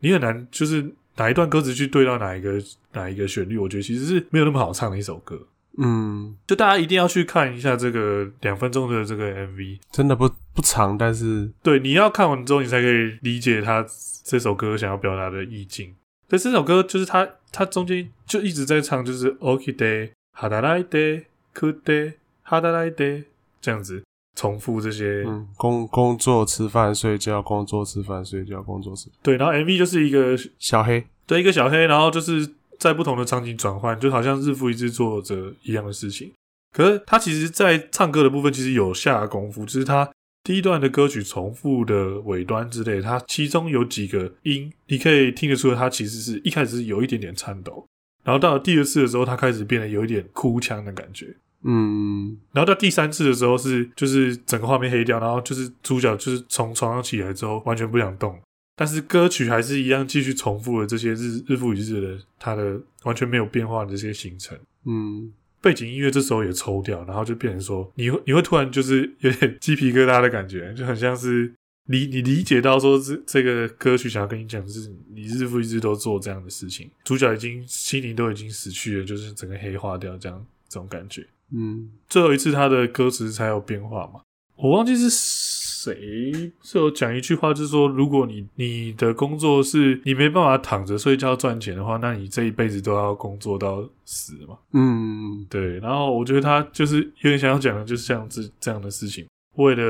你很难，就是哪一段歌词去对到哪一个哪一个旋律，我觉得其实是没有那么好唱的一首歌。嗯，就大家一定要去看一下这个两分钟的这个 MV，真的不不长，但是对，你要看完之后，你才可以理解他这首歌想要表达的意境。对，这首歌就是他他中间就一直在唱，就是 OK day，哈达来 day，酷 day，哈达来 day 这样子。重复这些，嗯，工工作吃饭睡觉，工作吃饭睡觉，工作吃。对，然后 MV 就是一个小黑，对，一个小黑，然后就是在不同的场景转换，就好像日复一日做着一样的事情。可是他其实，在唱歌的部分其实有下功夫，就是他第一段的歌曲重复的尾端之类，他其中有几个音，你可以听得出来，他其实是一开始是有一点点颤抖，然后到了第二次的时候，他开始变得有一点哭腔的感觉。嗯，然后到第三次的时候是，就是整个画面黑掉，然后就是主角就是从床上起来之后完全不想动，但是歌曲还是一样继续重复了这些日日复一日的他的完全没有变化的这些行程。嗯，背景音乐这时候也抽掉，然后就变成说你会你会突然就是有点鸡皮疙瘩的感觉，就很像是理你理解到说这这个歌曲想要跟你讲的是你日复一日都做这样的事情，主角已经心灵都已经死去了，就是整个黑化掉这样这种感觉。嗯，最后一次他的歌词才有变化嘛？我忘记是谁是有讲一句话，就是说，如果你你的工作是你没办法躺着睡觉赚钱的话，那你这一辈子都要工作到死嘛？嗯，对。然后我觉得他就是有点想要讲的，就是像这这样的事情，为了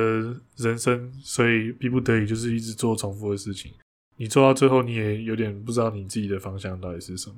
人生，所以逼不得已就是一直做重复的事情。你做到最后，你也有点不知道你自己的方向到底是什么。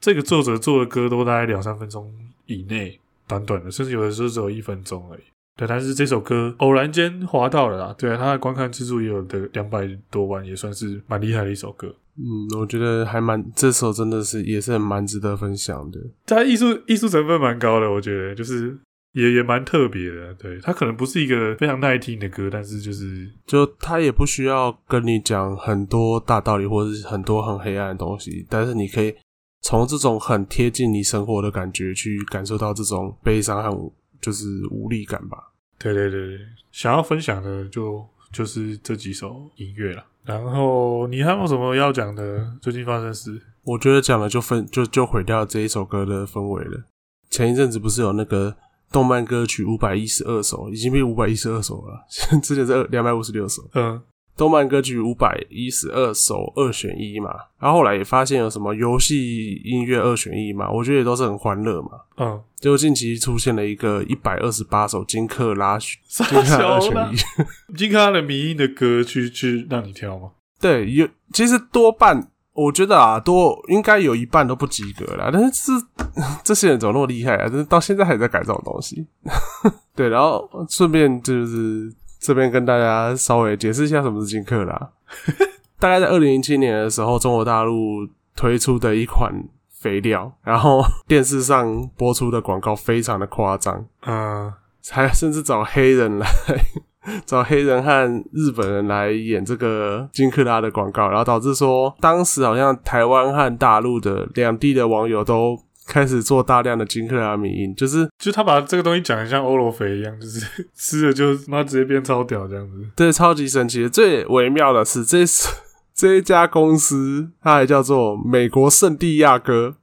这个作者做的歌都大概两三分钟以内。短短的，甚至有的时候只有一分钟而已。对，但是这首歌偶然间滑到了啦。对啊，它的观看次数也有的两百多万，也算是蛮厉害的一首歌。嗯，我觉得还蛮，这首真的是也是蛮值得分享的。它艺术艺术成分蛮高的，我觉得就是也也蛮特别的。对，它可能不是一个非常耐听的歌，但是就是就它也不需要跟你讲很多大道理，或者是很多很黑暗的东西，但是你可以。从这种很贴近你生活的感觉去感受到这种悲伤和就是无力感吧。对对对对，想要分享的就就是这几首音乐了。然后你还有什么要讲的？最近发生事？我觉得讲了就分就就毁掉这一首歌的氛围了。前一阵子不是有那个动漫歌曲五百一十二首，已经变五百一十二首了，之前是二两百五十六首。嗯。动漫歌曲五百一十二首二选一嘛，然后后来也发现有什么游戏音乐二选一嘛，我觉得也都是很欢乐嘛。嗯，结果近期出现了一个一百二十八首金克拉金克拉二选一，金克拉的迷音的歌去去让你挑吗？对，有其实多半我觉得啊，多应该有一半都不及格啦。但是这 这些人怎么那么厉害啊？但是到现在还在改这种东西。对，然后顺便就是。这边跟大家稍微解释一下什么是金克拉。大概在二零零七年的时候，中国大陆推出的一款肥料，然后 电视上播出的广告非常的夸张，嗯，还甚至找黑人来，找黑人和日本人来演这个金克拉的广告，然后导致说当时好像台湾和大陆的两地的网友都开始做大量的金克拉米因，就是就是他把这个东西讲的像欧罗肥一样，就是 吃了就妈直接变超屌这样子。对，超级神奇的。最微妙的是，这 这一家公司它还叫做美国圣地亚哥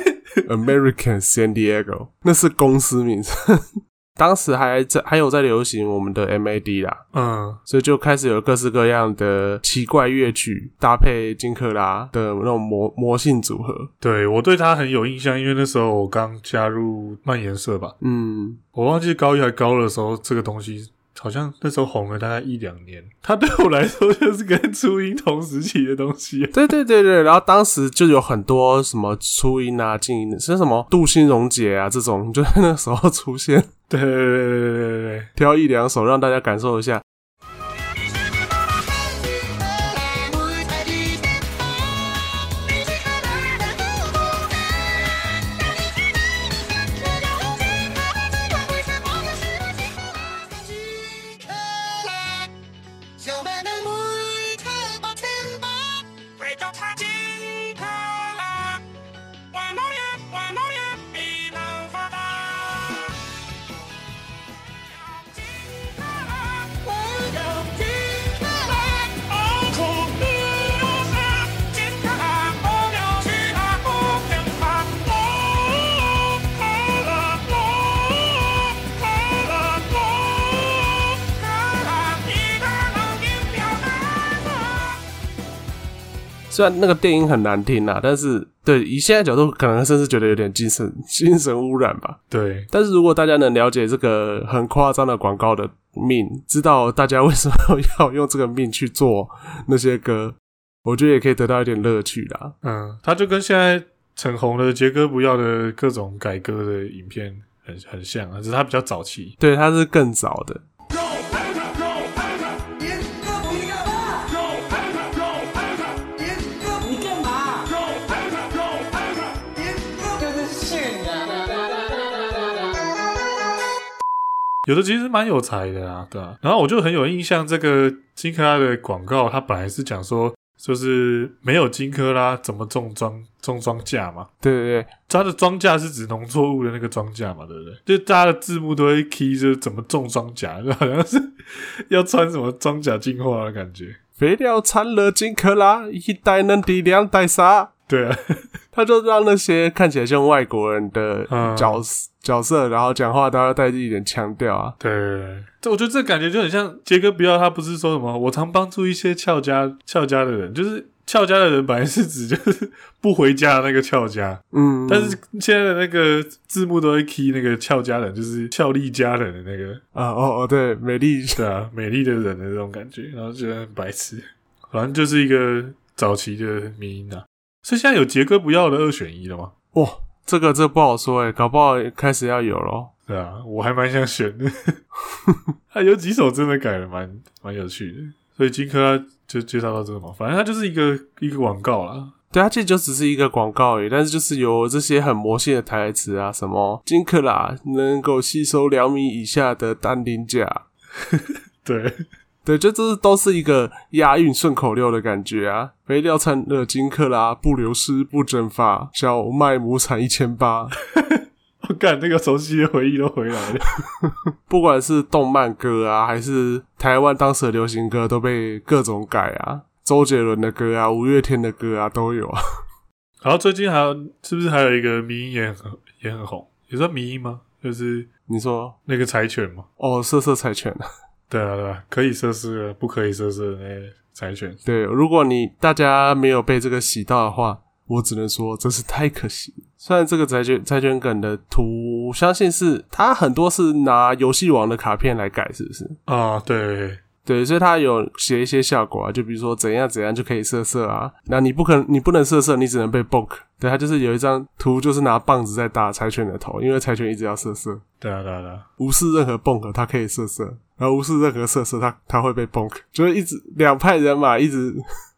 （American San Diego），那是公司名称。当时还在还有在流行我们的 MAD 啦，嗯，所以就开始有各式各样的奇怪乐曲搭配金克拉的那种魔魔性组合。对，我对他很有印象，因为那时候我刚加入漫研社吧，嗯，我忘记高一还高二的时候，这个东西好像那时候红了大概一两年。它对我来说就是跟初音同时期的东西。对对对对，然后当时就有很多什么初音啊、静音的，是什么杜心溶解啊这种，就在那时候出现。对对对对对对，挑一两首让大家感受一下。虽然那个电音很难听啦，但是对以现在角度，可能甚至觉得有点精神 精神污染吧。对，但是如果大家能了解这个很夸张的广告的命，知道大家为什么 要用这个命去做那些歌，我觉得也可以得到一点乐趣啦。嗯，他就跟现在很红的杰哥不要的各种改歌的影片很很像啊，只是他比较早期，对，他是更早的。有的其实蛮有才的啊，对啊。然后我就很有印象，这个金克拉的广告，它本来是讲说，就是没有金克拉怎么种庄种庄稼嘛？对对对，它的庄稼是指农作物的那个庄稼嘛？对不对？就大家的字幕都会 key 就是怎么种庄稼，就好像是要穿什么装甲进化的感觉。肥料掺了金克拉，一代能抵两代杀。对啊，他就让那些看起来像外国人的角色、嗯、角色，然后讲话都要带着一点腔调啊。对，这我觉得这感觉就很像杰哥不要他不是说什么，我常帮助一些俏家俏家的人，就是俏家的人本来是指就是不回家的那个俏家，嗯，但是现在的那个字幕都会 key 那个俏家人，就是俏丽家人的那个。啊，哦哦，对，美丽。对啊，美丽的人的这种感觉，然后觉得很白痴，反正就是一个早期的迷音啊。所以现在有杰哥不要的二选一了吗？哇，这个这个不好说诶，搞不好开始要有咯。对啊，我还蛮想选的。他 有几首真的改的，蛮蛮有趣的。所以金克拉就介绍到这个嘛，反正它就是一个一个广告啦。对，啊其实就只是一个广告而已，但是就是有这些很魔性的台词啊，什么金克拉能够吸收两米以下的氮磷钾。对。对，就这是都是一个押韵顺口溜的感觉啊！肥料掺了金克拉，不流失不蒸发，小麦亩产一千八。我感那个熟悉的回忆都回来了。不管是动漫歌啊，还是台湾当时的流行歌，都被各种改啊。周杰伦的歌啊，五月天的歌啊，都有啊。然后最近还有，是不是还有一个迷因也很也很红？也算迷因吗？就是你说那个柴犬吗？哦，色色柴犬。对啊，对啊，可以设置，不可以设施的那些柴犬。对，如果你大家没有被这个洗到的话，我只能说真是太可惜。虽然这个柴犬柴犬梗的图，相信是它很多是拿游戏王的卡片来改，是不是？啊，对。对，所以他有写一些效果啊，就比如说怎样怎样就可以射射啊，那你不可能，你不能射射，你只能被 book。对，他就是有一张图，就是拿棒子在打柴犬的头，因为柴犬一直要射射。对啊，对啊，对啊，无视任何 bonk，它可以射射，然后无视任何射射，它它会被 bonk。就是一直两派人马一直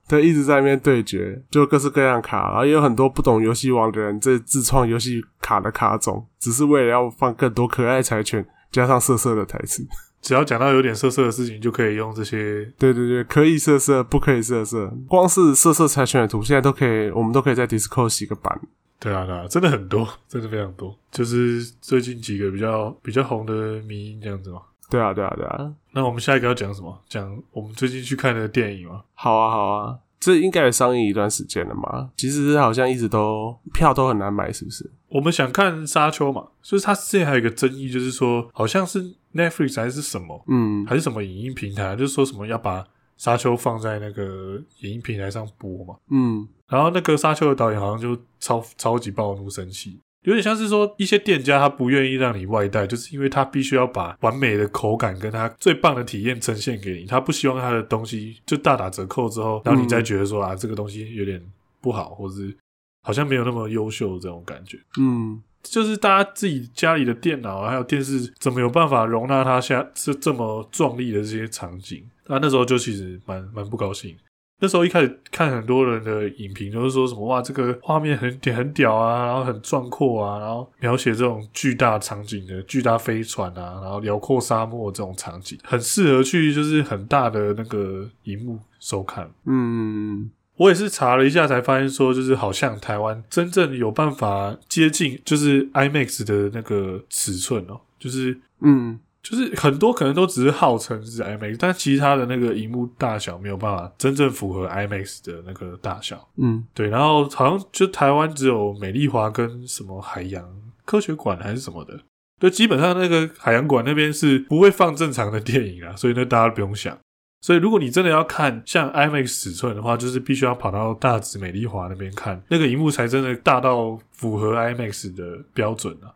对一直在那边对决，就各式各样卡，然后也有很多不懂游戏王的人在自创游戏卡的卡种，只是为了要放更多可爱柴犬加上射射的台词。只要讲到有点色色的事情，就可以用这些。对对对，可以色色，不可以色色。光是色色柴犬的图，现在都可以，我们都可以在 Discord 洗个版。对啊，对啊，真的很多，真的非常多。就是最近几个比较比较红的迷音这样子嘛。对啊，对啊，对啊。那我们下一个要讲什么？讲我们最近去看的电影吗？好啊，好啊。这应该也上映一段时间了嘛？其实好像一直都票都很难买，是不是？我们想看《沙丘》嘛，所以它之前还有一个争议，就是说好像是 Netflix 还是什么，嗯，还是什么影音平台，就是说什么要把《沙丘》放在那个影音平台上播嘛，嗯，然后那个《沙丘》的导演好像就超超级暴怒生气。有点像是说，一些店家他不愿意让你外带，就是因为他必须要把完美的口感跟他最棒的体验呈现给你，他不希望他的东西就大打折扣之后，然后你再觉得说啊，这个东西有点不好，或是好像没有那么优秀这种感觉。嗯，就是大家自己家里的电脑还有电视，怎么有办法容纳它下这这么壮丽的这些场景？那那时候就其实蛮蛮不高兴。那时候一开始看很多人的影评，都是说什么哇，这个画面很很屌啊，然后很壮阔啊，然后描写这种巨大场景的巨大飞船啊，然后辽阔沙漠这种场景，很适合去就是很大的那个荧幕收看。嗯，我也是查了一下才发现说，就是好像台湾真正有办法接近就是 IMAX 的那个尺寸哦，就是嗯。就是很多可能都只是号称是 IMAX，但其实它的那个荧幕大小没有办法真正符合 IMAX 的那个大小。嗯，对。然后好像就台湾只有美丽华跟什么海洋科学馆还是什么的，就基本上那个海洋馆那边是不会放正常的电影啊，所以呢大家都不用想。所以如果你真的要看像 IMAX 尺寸的话，就是必须要跑到大直美丽华那边看，那个荧幕才真的大到符合 IMAX 的标准啊。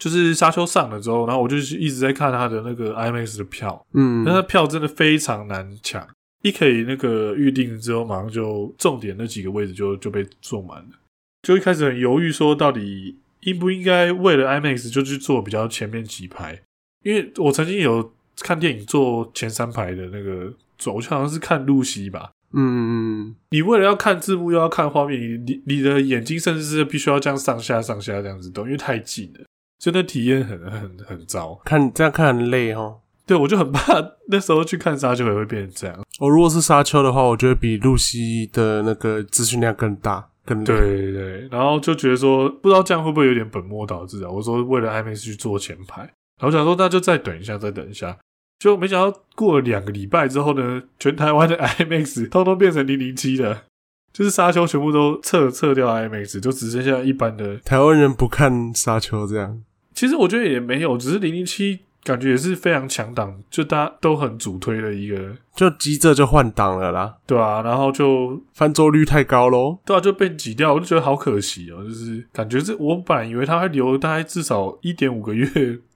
就是沙丘上了之后，然后我就一直在看他的那个 IMAX 的票，嗯，那他票真的非常难抢，一可以那个预定之后，马上就重点那几个位置就就被坐满了，就一开始很犹豫说到底应不应该为了 IMAX 就去坐比较前面几排，因为我曾经有看电影坐前三排的那个座，我就好像是看露西吧，嗯你为了要看字幕又要看画面，你你你的眼睛甚至是必须要这样上下上下这样子动，因为太近了。真的体验很很很糟，看这样看很累哦。对，我就很怕那时候去看沙丘也会变成这样。我、哦、如果是沙丘的话，我觉得比露西的那个资讯量更大，更累。对对。然后就觉得说，不知道这样会不会有点本末倒置啊？我说为了 IMAX 去坐前排，然后想说那就再等一下，再等一下。就没想到过了两个礼拜之后呢，全台湾的 IMAX 通通变成零零七了，就是沙丘全部都撤撤掉 IMAX，就只剩下一般的。台湾人不看沙丘这样。其实我觉得也没有，只是零零七感觉也是非常强档，就大家都很主推的一个，就急着就换档了啦，对啊，然后就翻桌率太高喽，对啊，就被挤掉，我就觉得好可惜哦，就是感觉这我本来以为他会留大概至少一点五个月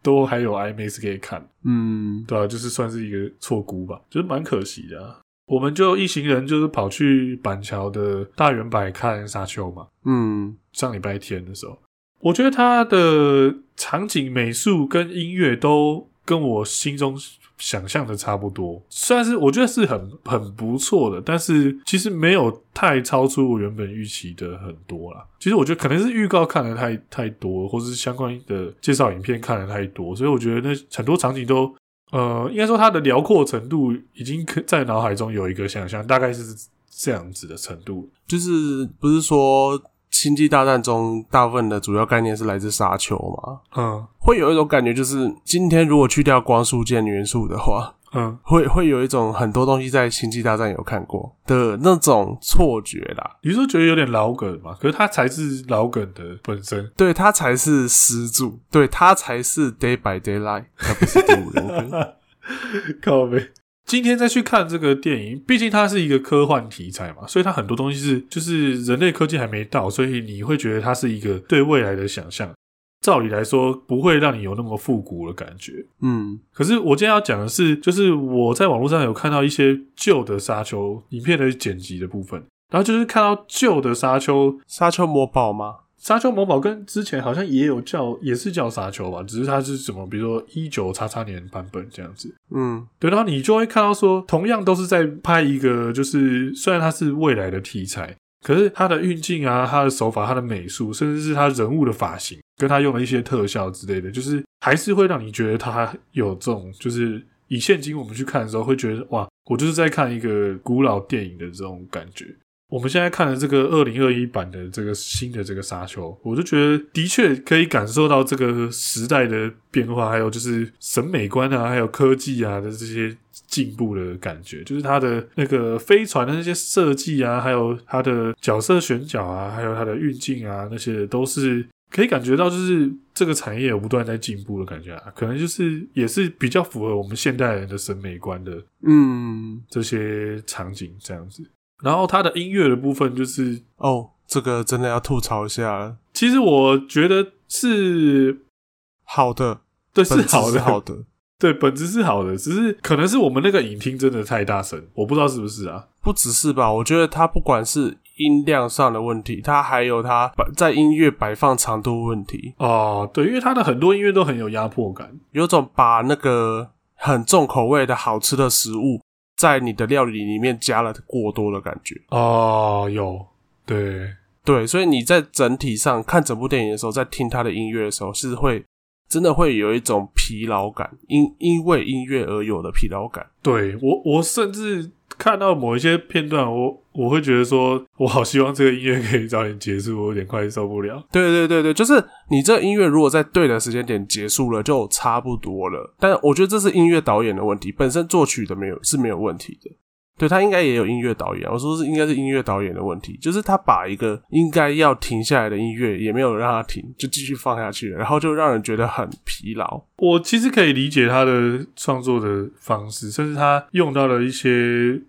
都还有 IMAX 可以看，嗯，对啊，就是算是一个错估吧，就是蛮可惜的啊。我们就一行人就是跑去板桥的大圆柏看沙丘嘛，嗯，上礼拜天的时候。我觉得他的场景、美术跟音乐都跟我心中想象的差不多，虽然是我觉得是很很不错的，但是其实没有太超出我原本预期的很多啦。其实我觉得可能是预告看的太太多，或是相关的介绍影片看的太多，所以我觉得那很多场景都呃，应该说它的辽阔程度已经可在脑海中有一个想象，大概是这样子的程度，就是不是说。星际大战中大部分的主要概念是来自沙丘嘛？嗯，会有一种感觉，就是今天如果去掉光速键元素的话，嗯，会会有一种很多东西在星际大战有看过的那种错觉啦。你说觉得有点老梗嘛？可是它才是老梗的本身，对，它才是始祖，对，它才是 Day by Daylight，它不是第五人格。靠北。今天再去看这个电影，毕竟它是一个科幻题材嘛，所以它很多东西是就是人类科技还没到，所以你会觉得它是一个对未来的想象。照理来说，不会让你有那么复古的感觉。嗯，可是我今天要讲的是，就是我在网络上有看到一些旧的沙丘影片的剪辑的部分，然后就是看到旧的沙丘，沙丘魔堡吗？沙丘某宝跟之前好像也有叫，也是叫沙丘吧，只是它是什么，比如说一九叉叉年版本这样子。嗯，对，然后你就会看到说，同样都是在拍一个，就是虽然它是未来的题材，可是它的运镜啊、它的手法、它的美术，甚至是它人物的发型，跟它用的一些特效之类的，就是还是会让你觉得它有这种，就是以现今我们去看的时候，会觉得哇，我就是在看一个古老电影的这种感觉。我们现在看的这个二零二一版的这个新的这个沙丘，我就觉得的确可以感受到这个时代的变化，还有就是审美观啊，还有科技啊的这些进步的感觉。就是它的那个飞船的那些设计啊，还有它的角色选角啊，还有它的运镜啊，那些都是可以感觉到，就是这个产业有不断在进步的感觉啊。可能就是也是比较符合我们现代人的审美观的，嗯，这些场景这样子。然后它的音乐的部分就是哦，这个真的要吐槽一下了。其实我觉得是好的，对，是好的，好的，对，本质是好的，只是可能是我们那个影厅真的太大声，我不知道是不是啊？不只是吧？我觉得它不管是音量上的问题，它还有它在音乐摆放长度问题哦。对，因为它的很多音乐都很有压迫感，有种把那个很重口味的好吃的食物。在你的料理里面加了过多的感觉哦，有，对对，所以你在整体上看整部电影的时候，在听他的音乐的时候，是会真的会有一种疲劳感，因因为音乐而有的疲劳感。对我，我甚至。看到某一些片段，我我会觉得说，我好希望这个音乐可以早点结束，我有点快受不了。对对对对，就是你这音乐如果在对的时间点结束了，就差不多了。但我觉得这是音乐导演的问题，本身作曲的没有是没有问题的。对，他应该也有音乐导演，我说是应该是音乐导演的问题，就是他把一个应该要停下来的音乐也没有让他停，就继续放下去了，然后就让人觉得很疲劳。我其实可以理解他的创作的方式，甚至他用到了一些，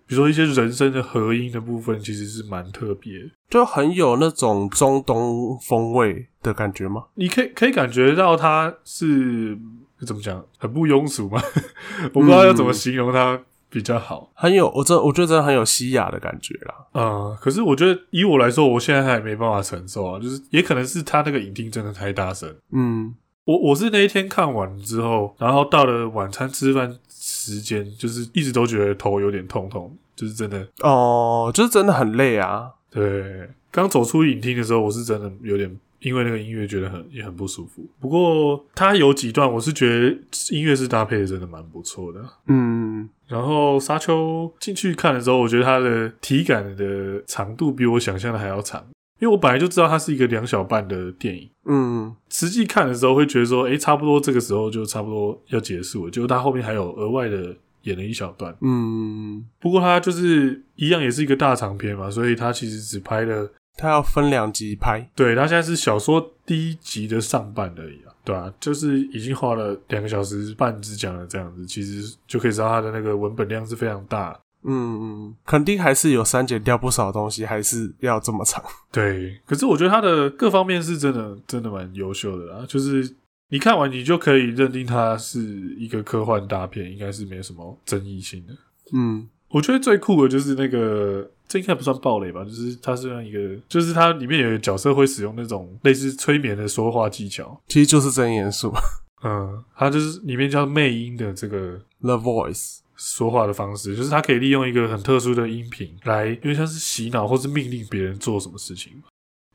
比如说一些人声的合音的部分，其实是蛮特别，就很有那种中东风味的感觉吗？你可以可以感觉到他是怎么讲，很不庸俗吗？我不知道要怎么形容他。比较好，很有我这我觉得真的很有西雅的感觉啦。嗯，可是我觉得以我来说，我现在还没办法承受啊。就是也可能是他那个影厅真的太大声。嗯，我我是那一天看完之后，然后到了晚餐吃饭时间，就是一直都觉得头有点痛痛，就是真的哦，就是真的很累啊。对，刚走出影厅的时候，我是真的有点。因为那个音乐觉得很也很不舒服，不过它有几段我是觉得音乐是搭配的真的蛮不错的，嗯。然后沙丘进去看的时候，我觉得它的体感的长度比我想象的还要长，因为我本来就知道它是一个两小半的电影，嗯。实际看的时候会觉得说，哎，差不多这个时候就差不多要结束了，结果它后面还有额外的演了一小段，嗯。不过它就是一样也是一个大长篇嘛，所以它其实只拍了。它要分两集拍，对，它现在是小说第一集的上半而已啊，对啊，就是已经花了两个小时半只讲了这样子，其实就可以知道它的那个文本量是非常大，嗯嗯，肯定还是有删减掉不少东西，还是要这么长，对，可是我觉得他的各方面是真的真的蛮优秀的啦，就是你看完你就可以认定它是一个科幻大片，应该是没有什么争议性的，嗯，我觉得最酷的就是那个。这应该不算暴雷吧？就是它是让一个，就是它里面有个角色会使用那种类似催眠的说话技巧，其实就是真言术。嗯，它就是里面叫魅音的这个 The Voice 说话的方式，就是它可以利用一个很特殊的音频来，因为像是洗脑或是命令别人做什么事情。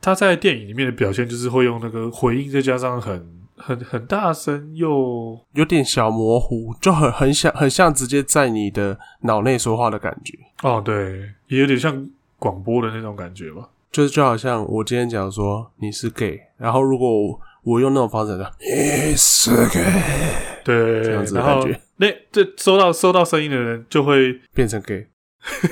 他在电影里面的表现就是会用那个回音，再加上很。很很大声又有点小模糊，就很很像很像直接在你的脑内说话的感觉。哦，对，也有点像广播的那种感觉吧。就是就好像我今天讲说你是 gay，然后如果我，我用那种方式讲你是 gay，对，这样子的感觉。那这收到收到声音的人就会变成 gay，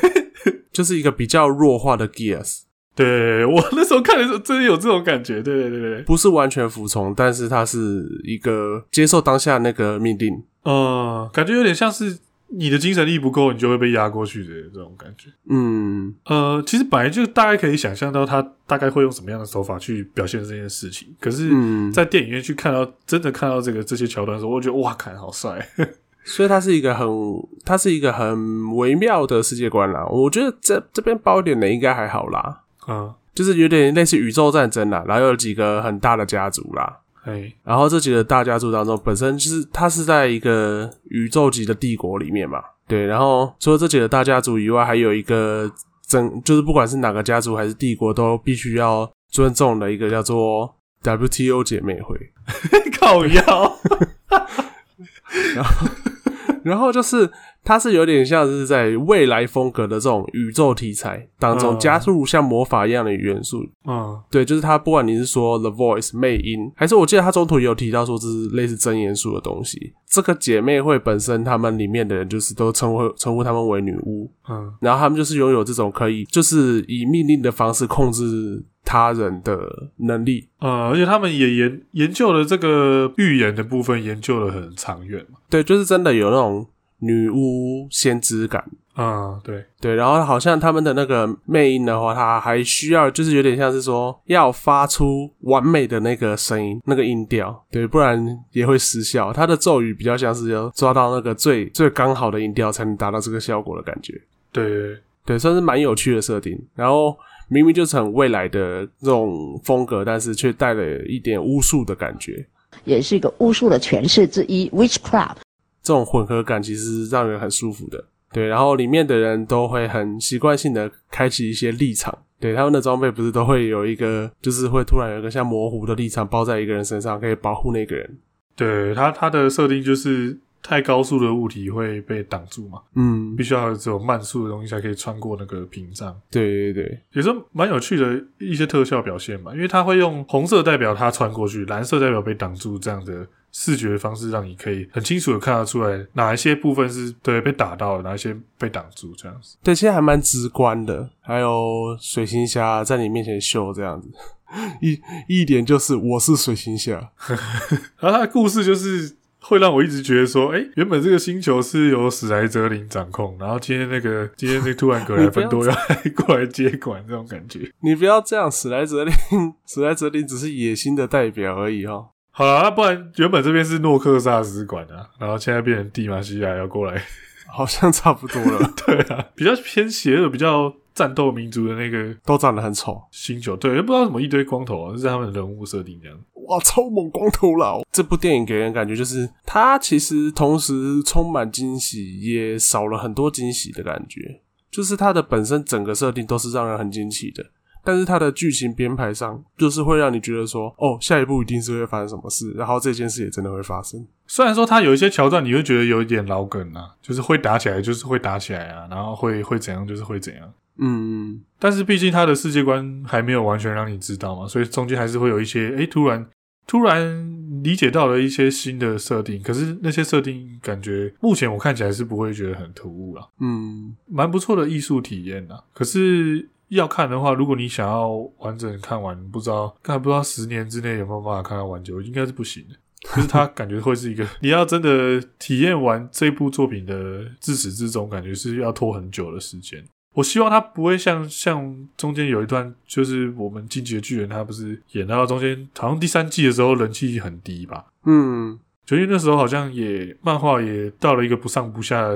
就是一个比较弱化的 gears。对，我那时候看的时候，真的有这种感觉。对对对对，不是完全服从，但是它是一个接受当下那个命令。嗯，感觉有点像是你的精神力不够，你就会被压过去的这种感觉。嗯，呃，其实本来就大概可以想象到他大概会用什么样的手法去表现这件事情。可是，在电影院去看到真的看到这个这些桥段的时候，我觉得哇，看好帅。所以它是一个很，它是一个很微妙的世界观啦。我觉得这这边包一点的应该还好啦。嗯，就是有点类似宇宙战争啦，然后有几个很大的家族啦，哎，然后这几个大家族当中，本身就是它是在一个宇宙级的帝国里面嘛，对，然后除了这几个大家族以外，还有一个整，就是不管是哪个家族还是帝国，都必须要尊重的一个叫做 WTO 姐妹会，靠腰，然后，然后就是它是有点像是在未来风格的这种宇宙题材当中加入像魔法一样的元素。嗯，对，就是它，不管你是说 The Voice 魅音，还是我记得它中途也有提到说这是类似真言术的东西。这个姐妹会本身，他们里面的人就是都称呼称呼他们为女巫。嗯，然后他们就是拥有这种可以就是以命令的方式控制他人的能力。呃、嗯，而且他们也研研究了这个预言的部分，研究了很长远嘛。对，就是真的有那种。女巫先知感，啊、嗯，对对，然后好像他们的那个魅音的话，它还需要就是有点像是说要发出完美的那个声音，那个音调，对，不然也会失效。它的咒语比较像是要抓到那个最 最刚好的音调，才能达到这个效果的感觉。对对对，算是蛮有趣的设定。然后明明就是很未来的这种风格，但是却带了一点巫术的感觉，也是一个巫术的诠释之一，Witchcraft。这种混合感其实是让人很舒服的，对。然后里面的人都会很习惯性的开启一些立场，对，他们的装备不是都会有一个，就是会突然有一个像模糊的立场包在一个人身上，可以保护那个人。对，他他的设定就是太高速的物体会被挡住嘛，嗯，必须要只有慢速的东西才可以穿过那个屏障。对对对，也是蛮有趣的一些特效表现嘛，因为它会用红色代表它穿过去，蓝色代表被挡住这样的。视觉的方式让你可以很清楚的看得出来哪一些部分是对被打到的，哪一些被挡住这样子。对，其实还蛮直观的。还有水行侠在你面前秀这样子，一一点就是我是水行侠。然后他的故事就是会让我一直觉得说，哎、欸，原本这个星球是由史莱哲林掌控，然后今天那个 今天那突然格莱芬多要来过来接管这种感觉。你不要这样，史莱哲林，史莱哲林只是野心的代表而已哦。好了，那不然原本这边是诺克萨斯管啊，然后现在变成蒂玛西亚要过来，好像差不多了。对啊，比较偏邪恶、比较战斗民族的那个都长得很丑。星球对，又不知道怎么一堆光头啊，就是他们的人物设定这样。哇，超猛光头佬！这部电影给人感觉就是，它其实同时充满惊喜，也少了很多惊喜的感觉。就是它的本身整个设定都是让人很惊奇的。但是它的剧情编排上，就是会让你觉得说，哦，下一步一定是会发生什么事，然后这件事也真的会发生。虽然说它有一些桥段，你会觉得有一点老梗啊，就是会打起来，就是会打起来啊，然后会会怎样，就是会怎样。嗯，但是毕竟它的世界观还没有完全让你知道嘛，所以中间还是会有一些，诶，突然突然理解到了一些新的设定，可是那些设定感觉目前我看起来是不会觉得很突兀啊。嗯，蛮不错的艺术体验啊，可是。要看的话，如果你想要完整看完，不知道，看不知道十年之内有没有办法看到完结，应该是不行的。就是他感觉会是一个，你要真的体验完这部作品的自始至终，感觉是要拖很久的时间。我希望他不会像像中间有一段，就是我们进击的巨人，他不是演到中间，好像第三季的时候人气很低吧？嗯，就因为那时候好像也漫画也到了一个不上不下。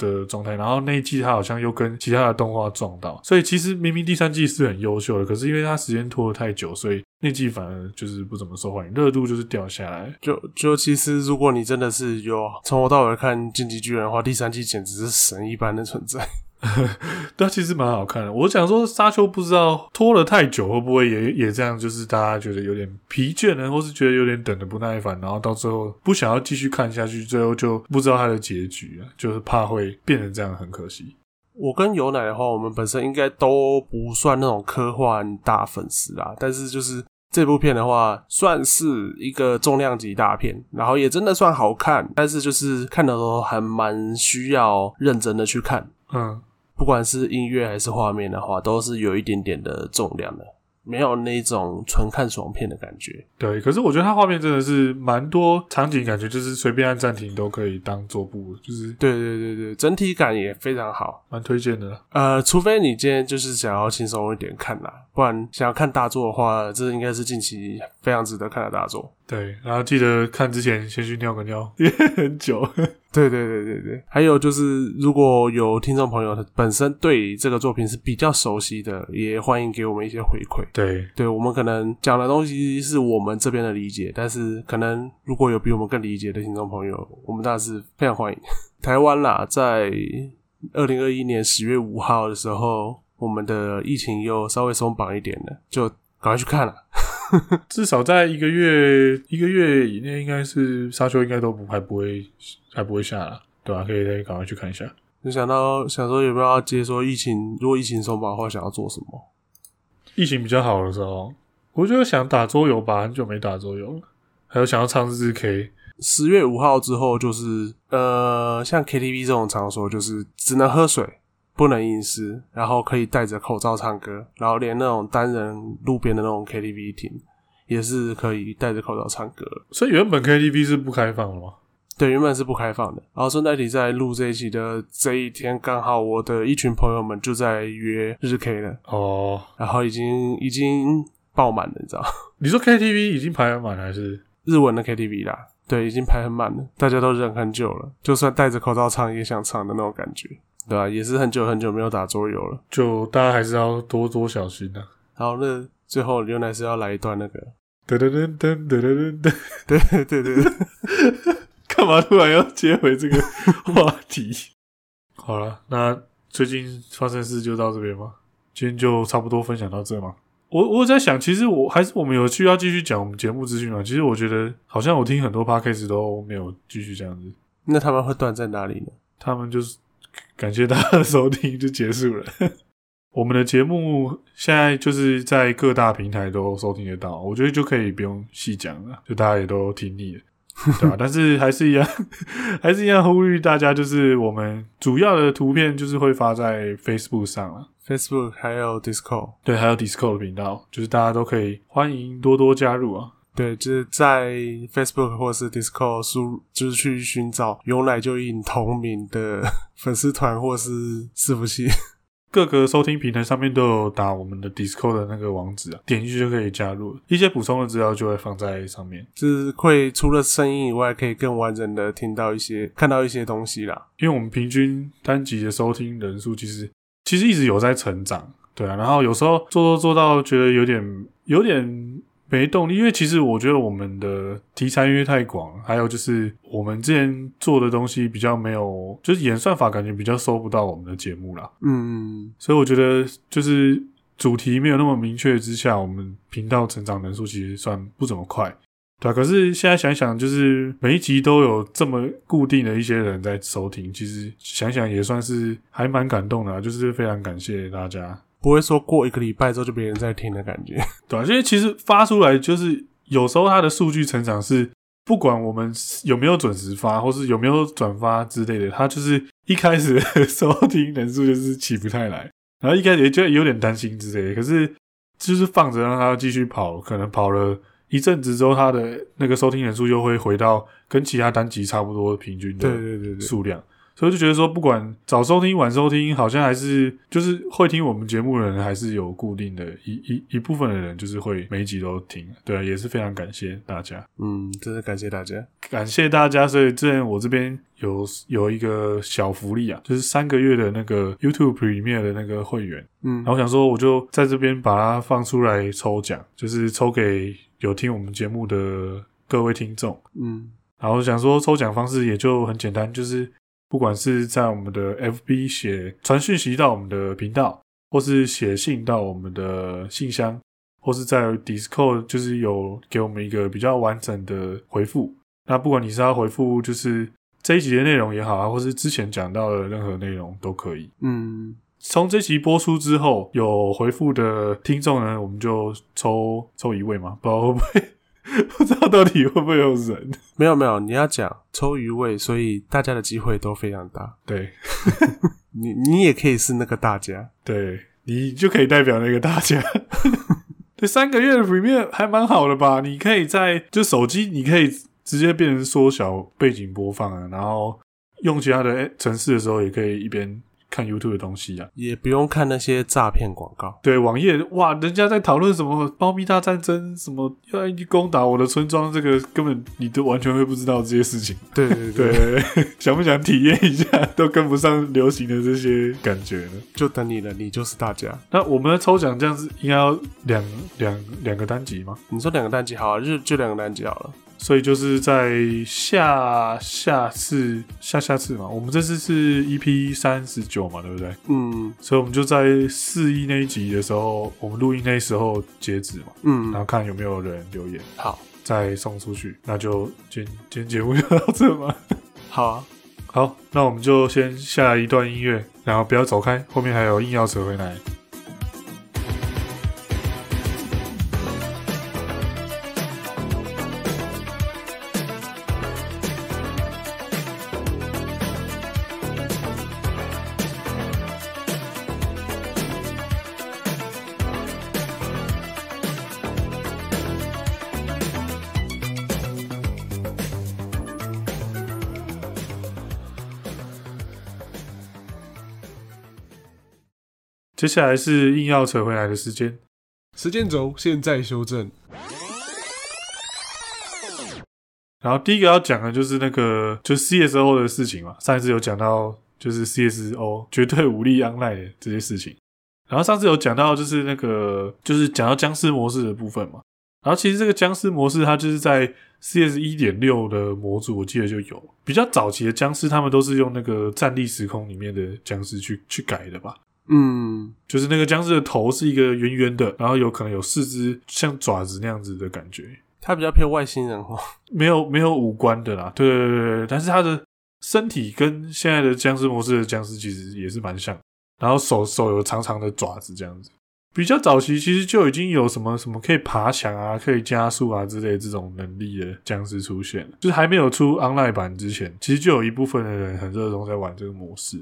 的状态，然后那一季他好像又跟其他的动画撞到，所以其实明明第三季是很优秀的，可是因为他时间拖得太久，所以那季反而就是不怎么受欢迎，热度就是掉下来。就就其实如果你真的是有从头到尾看《进击巨人》的话，第三季简直是神一般的存在。对，其实蛮好看的。我想说，沙丘不知道拖了太久，会不会也也这样？就是大家觉得有点疲倦呢，或是觉得有点等的不耐烦，然后到最后不想要继续看下去，最后就不知道它的结局啊，就是怕会变成这样，很可惜。我跟有奶的话，我们本身应该都不算那种科幻大粉丝啦，但是就是这部片的话，算是一个重量级大片，然后也真的算好看，但是就是看的时候还蛮需要认真的去看，嗯。不管是音乐还是画面的话，都是有一点点的重量的。没有那种纯看爽片的感觉，对。可是我觉得它画面真的是蛮多场景，感觉就是随便按暂停都可以当桌布，就是对对对对，整体感也非常好，蛮推荐的。呃，除非你今天就是想要轻松一点看啦，不然想要看大作的话，这应该是近期非常值得看的大作。对，然后记得看之前先去尿个尿，因 为很久。对对对对对，还有就是，如果有听众朋友他本身对这个作品是比较熟悉的，也欢迎给我们一些回馈。对，对我们可能讲的东西是我们这边的理解，但是可能如果有比我们更理解的听众朋友，我们当然是非常欢迎。台湾啦，在二零二一年十月五号的时候，我们的疫情又稍微松绑一点了，就赶快去看了。至少在一个月一个月以内，应该是沙丘应该都不还不会还不会下了。对吧、啊？可以再赶快去看一下。就想到想说有没有要接说疫情，如果疫情松绑的话，想要做什么？疫情比较好的时候，我就想打桌游吧，很久没打桌游了。还有想要唱日 K。十月五号之后，就是呃，像 KTV 这种场所，就是只能喝水，不能饮食，然后可以戴着口罩唱歌，然后连那种单人路边的那种 KTV 厅也是可以戴着口罩唱歌。所以原本 KTV 是不开放的吗？对，原本是不开放的。然后顺带提在录这一期的这一天，刚好我的一群朋友们就在约日 K 了哦，然后已经已经爆满了，你知道？你说 KTV 已经排很满还是日文的 KTV 啦？对，已经排很满了，大家都忍很久了，就算戴着口罩唱也想唱的那种感觉，对、啊？也是很久很久没有打桌游了，就大家还是要多多小心的、啊。好，那最后牛奶是要来一段那个，噔噔噔噔噔噔噔，对对对对。干嘛突然要接回这个话题？好了，那最近发生事就到这边吗？今天就差不多分享到这吗？我我在想，其实我还是我们有需要继续讲我们节目资讯吗？其实我觉得好像我听很多 podcast 都没有继续这样子。那他们会断在哪里呢？他们就是感谢大家的收听就结束了。我们的节目现在就是在各大平台都收听得到，我觉得就可以不用细讲了，就大家也都听腻了。对吧、啊？但是还是一样，还是一样呼吁大家，就是我们主要的图片就是会发在 Facebook 上了，Facebook 还有 Discord，对，还有 Discord 的频道，就是大家都可以欢迎多多加入啊。对，就是在 Facebook 或是 Discord 输，就是去寻找“有奶就饮”同名的 粉丝团或是伺服器。各个收听平台上面都有打我们的 Discord 的那个网址啊，点进去就可以加入。一些补充的资料就会放在上面，就是会除了声音以外，可以更完整的听到一些、看到一些东西啦。因为我们平均单集的收听人数其实其实一直有在成长，对啊。然后有时候做做做到觉得有点有点。没动力，因为其实我觉得我们的题材因为太广，还有就是我们之前做的东西比较没有，就是演算法感觉比较收不到我们的节目啦。嗯，所以我觉得就是主题没有那么明确之下，我们频道成长人数其实算不怎么快，对啊，可是现在想想，就是每一集都有这么固定的一些人在收听，其实想想也算是还蛮感动的啊，就是非常感谢大家。不会说过一个礼拜之后就没人在听的感觉，对啊，因为其实发出来就是有时候它的数据成长是不管我们有没有准时发，或是有没有转发之类的，它就是一开始收听人数就是起不太来，然后一开始也就有点担心之类的，可是就是放着让它继续跑，可能跑了一阵子之后，它的那个收听人数又会回到跟其他单集差不多平均的对对对数量。所以就觉得说，不管早收听晚收听，好像还是就是会听我们节目的人，还是有固定的一一一部分的人，就是会每一集都听。对啊，也是非常感谢大家。嗯，真的感谢大家，感谢大家。所以之前我这边有有一个小福利啊，就是三个月的那个 YouTube Premium 的那个会员。嗯，然后我想说，我就在这边把它放出来抽奖，就是抽给有听我们节目的各位听众。嗯，然后想说抽奖方式也就很简单，就是。不管是在我们的 FB 写传讯息到我们的频道，或是写信到我们的信箱，或是在 Discord 就是有给我们一个比较完整的回复。那不管你是要回复就是这一集的内容也好啊，或是之前讲到的任何内容都可以。嗯，从这集播出之后有回复的听众呢，我们就抽抽一位嘛，不知道会不会。不知道到底会不会有人？没有没有，你要讲抽鱼位，所以大家的机会都非常大。对，你你也可以是那个大家，对，你就可以代表那个大家。这三个月的 Premium 还蛮好的吧？你可以在就手机，你可以直接变成缩小背景播放啊，然后用其他的城市的时候，也可以一边。看 YouTube 的东西啊，也不用看那些诈骗广告。对，网页哇，人家在讨论什么猫咪大战争，什么要去攻打我的村庄，这个根本你都完全会不知道这些事情。对对对，对，想不想体验一下，都跟不上流行的这些感觉呢？就等你了，你就是大家。那我们的抽奖这样子，应该要两两两个单集吗？你说两个单集好啊，就就两个单集好了。所以就是在下下次下下次嘛，我们这次是 EP 三十九嘛，对不对？嗯，所以我们就在四一那一集的时候，我们录音那时候截止嘛，嗯，然后看有没有人留言，好，再送出去。那就今今天节目就到这嘛，好啊，好，那我们就先下一段音乐，然后不要走开，后面还有硬要扯回来。接下来是硬要扯回来的时间，时间轴现在修正。然后第一个要讲的就是那个，就是 CSO 的事情嘛。上一次有讲到，就是 CSO 绝对武力 online 的这些事情。然后上次有讲到，就是那个，就是讲到僵尸模式的部分嘛。然后其实这个僵尸模式，它就是在 CS 一点六的模组，我记得就有。比较早期的僵尸，他们都是用那个战栗时空里面的僵尸去去改的吧。嗯，就是那个僵尸的头是一个圆圆的，然后有可能有四只像爪子那样子的感觉。它比较偏外星人哦，没有没有五官的啦。对对对对，但是它的身体跟现在的僵尸模式的僵尸其实也是蛮像。然后手手有长长的爪子这样子。比较早期其实就已经有什么什么可以爬墙啊、可以加速啊之类这种能力的僵尸出现了。就是还没有出 online 版之前，其实就有一部分的人很热衷在玩这个模式。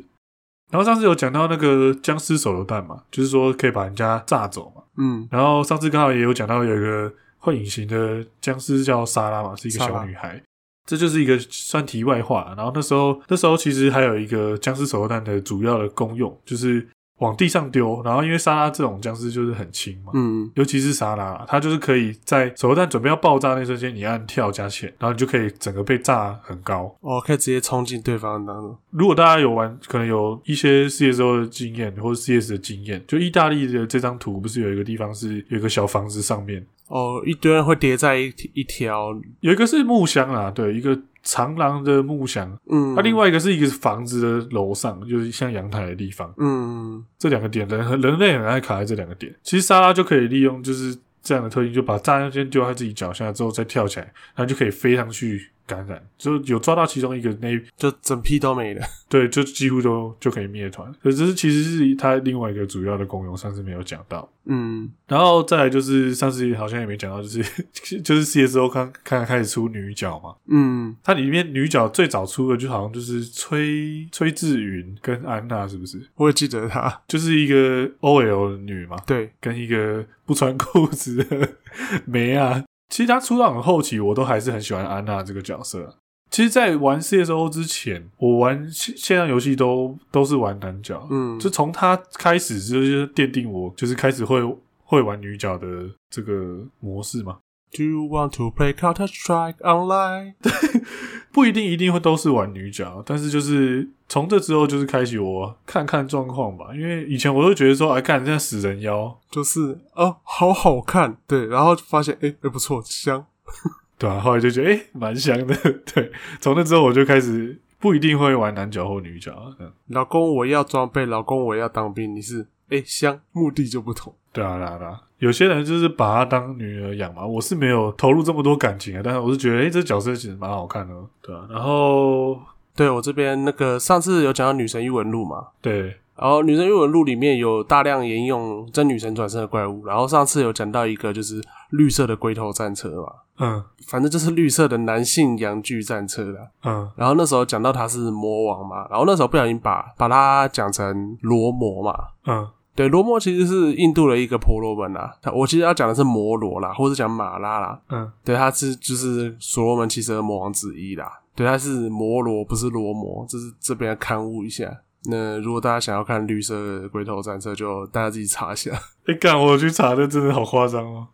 然后上次有讲到那个僵尸手榴弹嘛，就是说可以把人家炸走嘛。嗯，然后上次刚好也有讲到有一个会隐形的僵尸叫莎拉嘛，是一个小女孩。这就是一个算题外话。然后那时候那时候其实还有一个僵尸手榴弹的主要的功用就是。往地上丢，然后因为沙拉这种僵尸就是很轻嘛，嗯，尤其是沙拉，它就是可以在手榴弹准备要爆炸那瞬间，你按跳加钱，然后你就可以整个被炸很高，哦，可以直接冲进对方当中。如果大家有玩，可能有一些 CSO 的经验或者 CS 的经验，就意大利的这张图不是有一个地方是有一个小房子上面，哦，一堆人会叠在一一条，有一个是木箱啊，对，一个。长廊的木箱，嗯，它、啊、另外一个是一个房子的楼上，就是像阳台的地方，嗯，这两个点人人类很爱卡在这两个点。其实莎拉就可以利用就是这样的特性，就把炸弹先丢在自己脚下，之后再跳起来，然后就可以飞上去。感染就有抓到其中一个，那就整批都没了。对，就几乎都就可以灭团。可是其实是它另外一个主要的功用，上次没有讲到。嗯，然后再来就是上次好像也没讲到，就是 就是 CSO 刚刚开始出女角嘛。嗯，它里面女角最早出的就好像就是崔崔智云跟安娜，是不是？我也记得她就是一个 OL 女嘛。对，跟一个不穿裤子的 梅啊。其实他出道很后期，我都还是很喜欢安娜这个角色。其实，在玩 CSO 之前，我玩线线上游戏都都是玩男角。嗯，就从他开始就是奠定我，就是开始会会玩女角的这个模式嘛。Do you want to play Counter Strike Online？对，不一定一定会都是玩女角，但是就是从这之后就是开启我看看状况吧。因为以前我都觉得说，哎，看这样死人妖就是哦，好好看，对，然后发现哎哎不错，香，对啊，后来就觉得哎蛮香的，对。从那之后我就开始不一定会玩男角或女角。嗯，老公我要装备，老公我要当兵，你是哎香，目的就不同。对啊，对啊，对啊。有些人就是把她当女儿养嘛，我是没有投入这么多感情啊，但是我是觉得，诶、欸、这角色其实蛮好看的，对啊。然后，对我这边那个上次有讲到《女神异闻录》嘛，对。然后《女神异闻录》里面有大量沿用真女神转生的怪物，然后上次有讲到一个就是绿色的龟头战车嘛，嗯，反正就是绿色的男性阳具战车啦，嗯。然后那时候讲到他是魔王嘛，然后那时候不小心把把他讲成罗摩嘛，嗯。对，罗摩其实是印度的一个婆罗门啦。他我其实要讲的是摩罗啦，或者讲马拉啦。嗯，对，他是就是所罗门七十二魔王之一啦。对，他是摩罗，不是罗摩。这是这边要勘误一下。那如果大家想要看绿色的龟头战车，就大家自己查一下。哎、欸，干，我去查的，真的好夸张哦。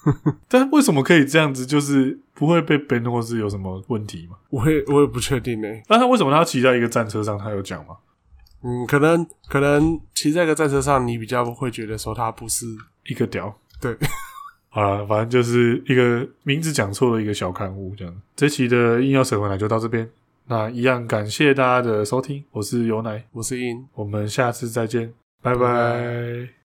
但为什么可以这样子？就是不会被 ban 或是有什么问题吗？我也我也不确定呢。那他为什么他要骑在一个战车上？他有讲吗？嗯，可能可能骑在一个战车上，你比较会觉得说他不是一个屌。对，好了，反正就是一个名字讲错了一个小刊物这样。这期的硬要扯回来就到这边，那一样感谢大家的收听，我是尤奶，我是硬，我们下次再见，拜拜。拜拜。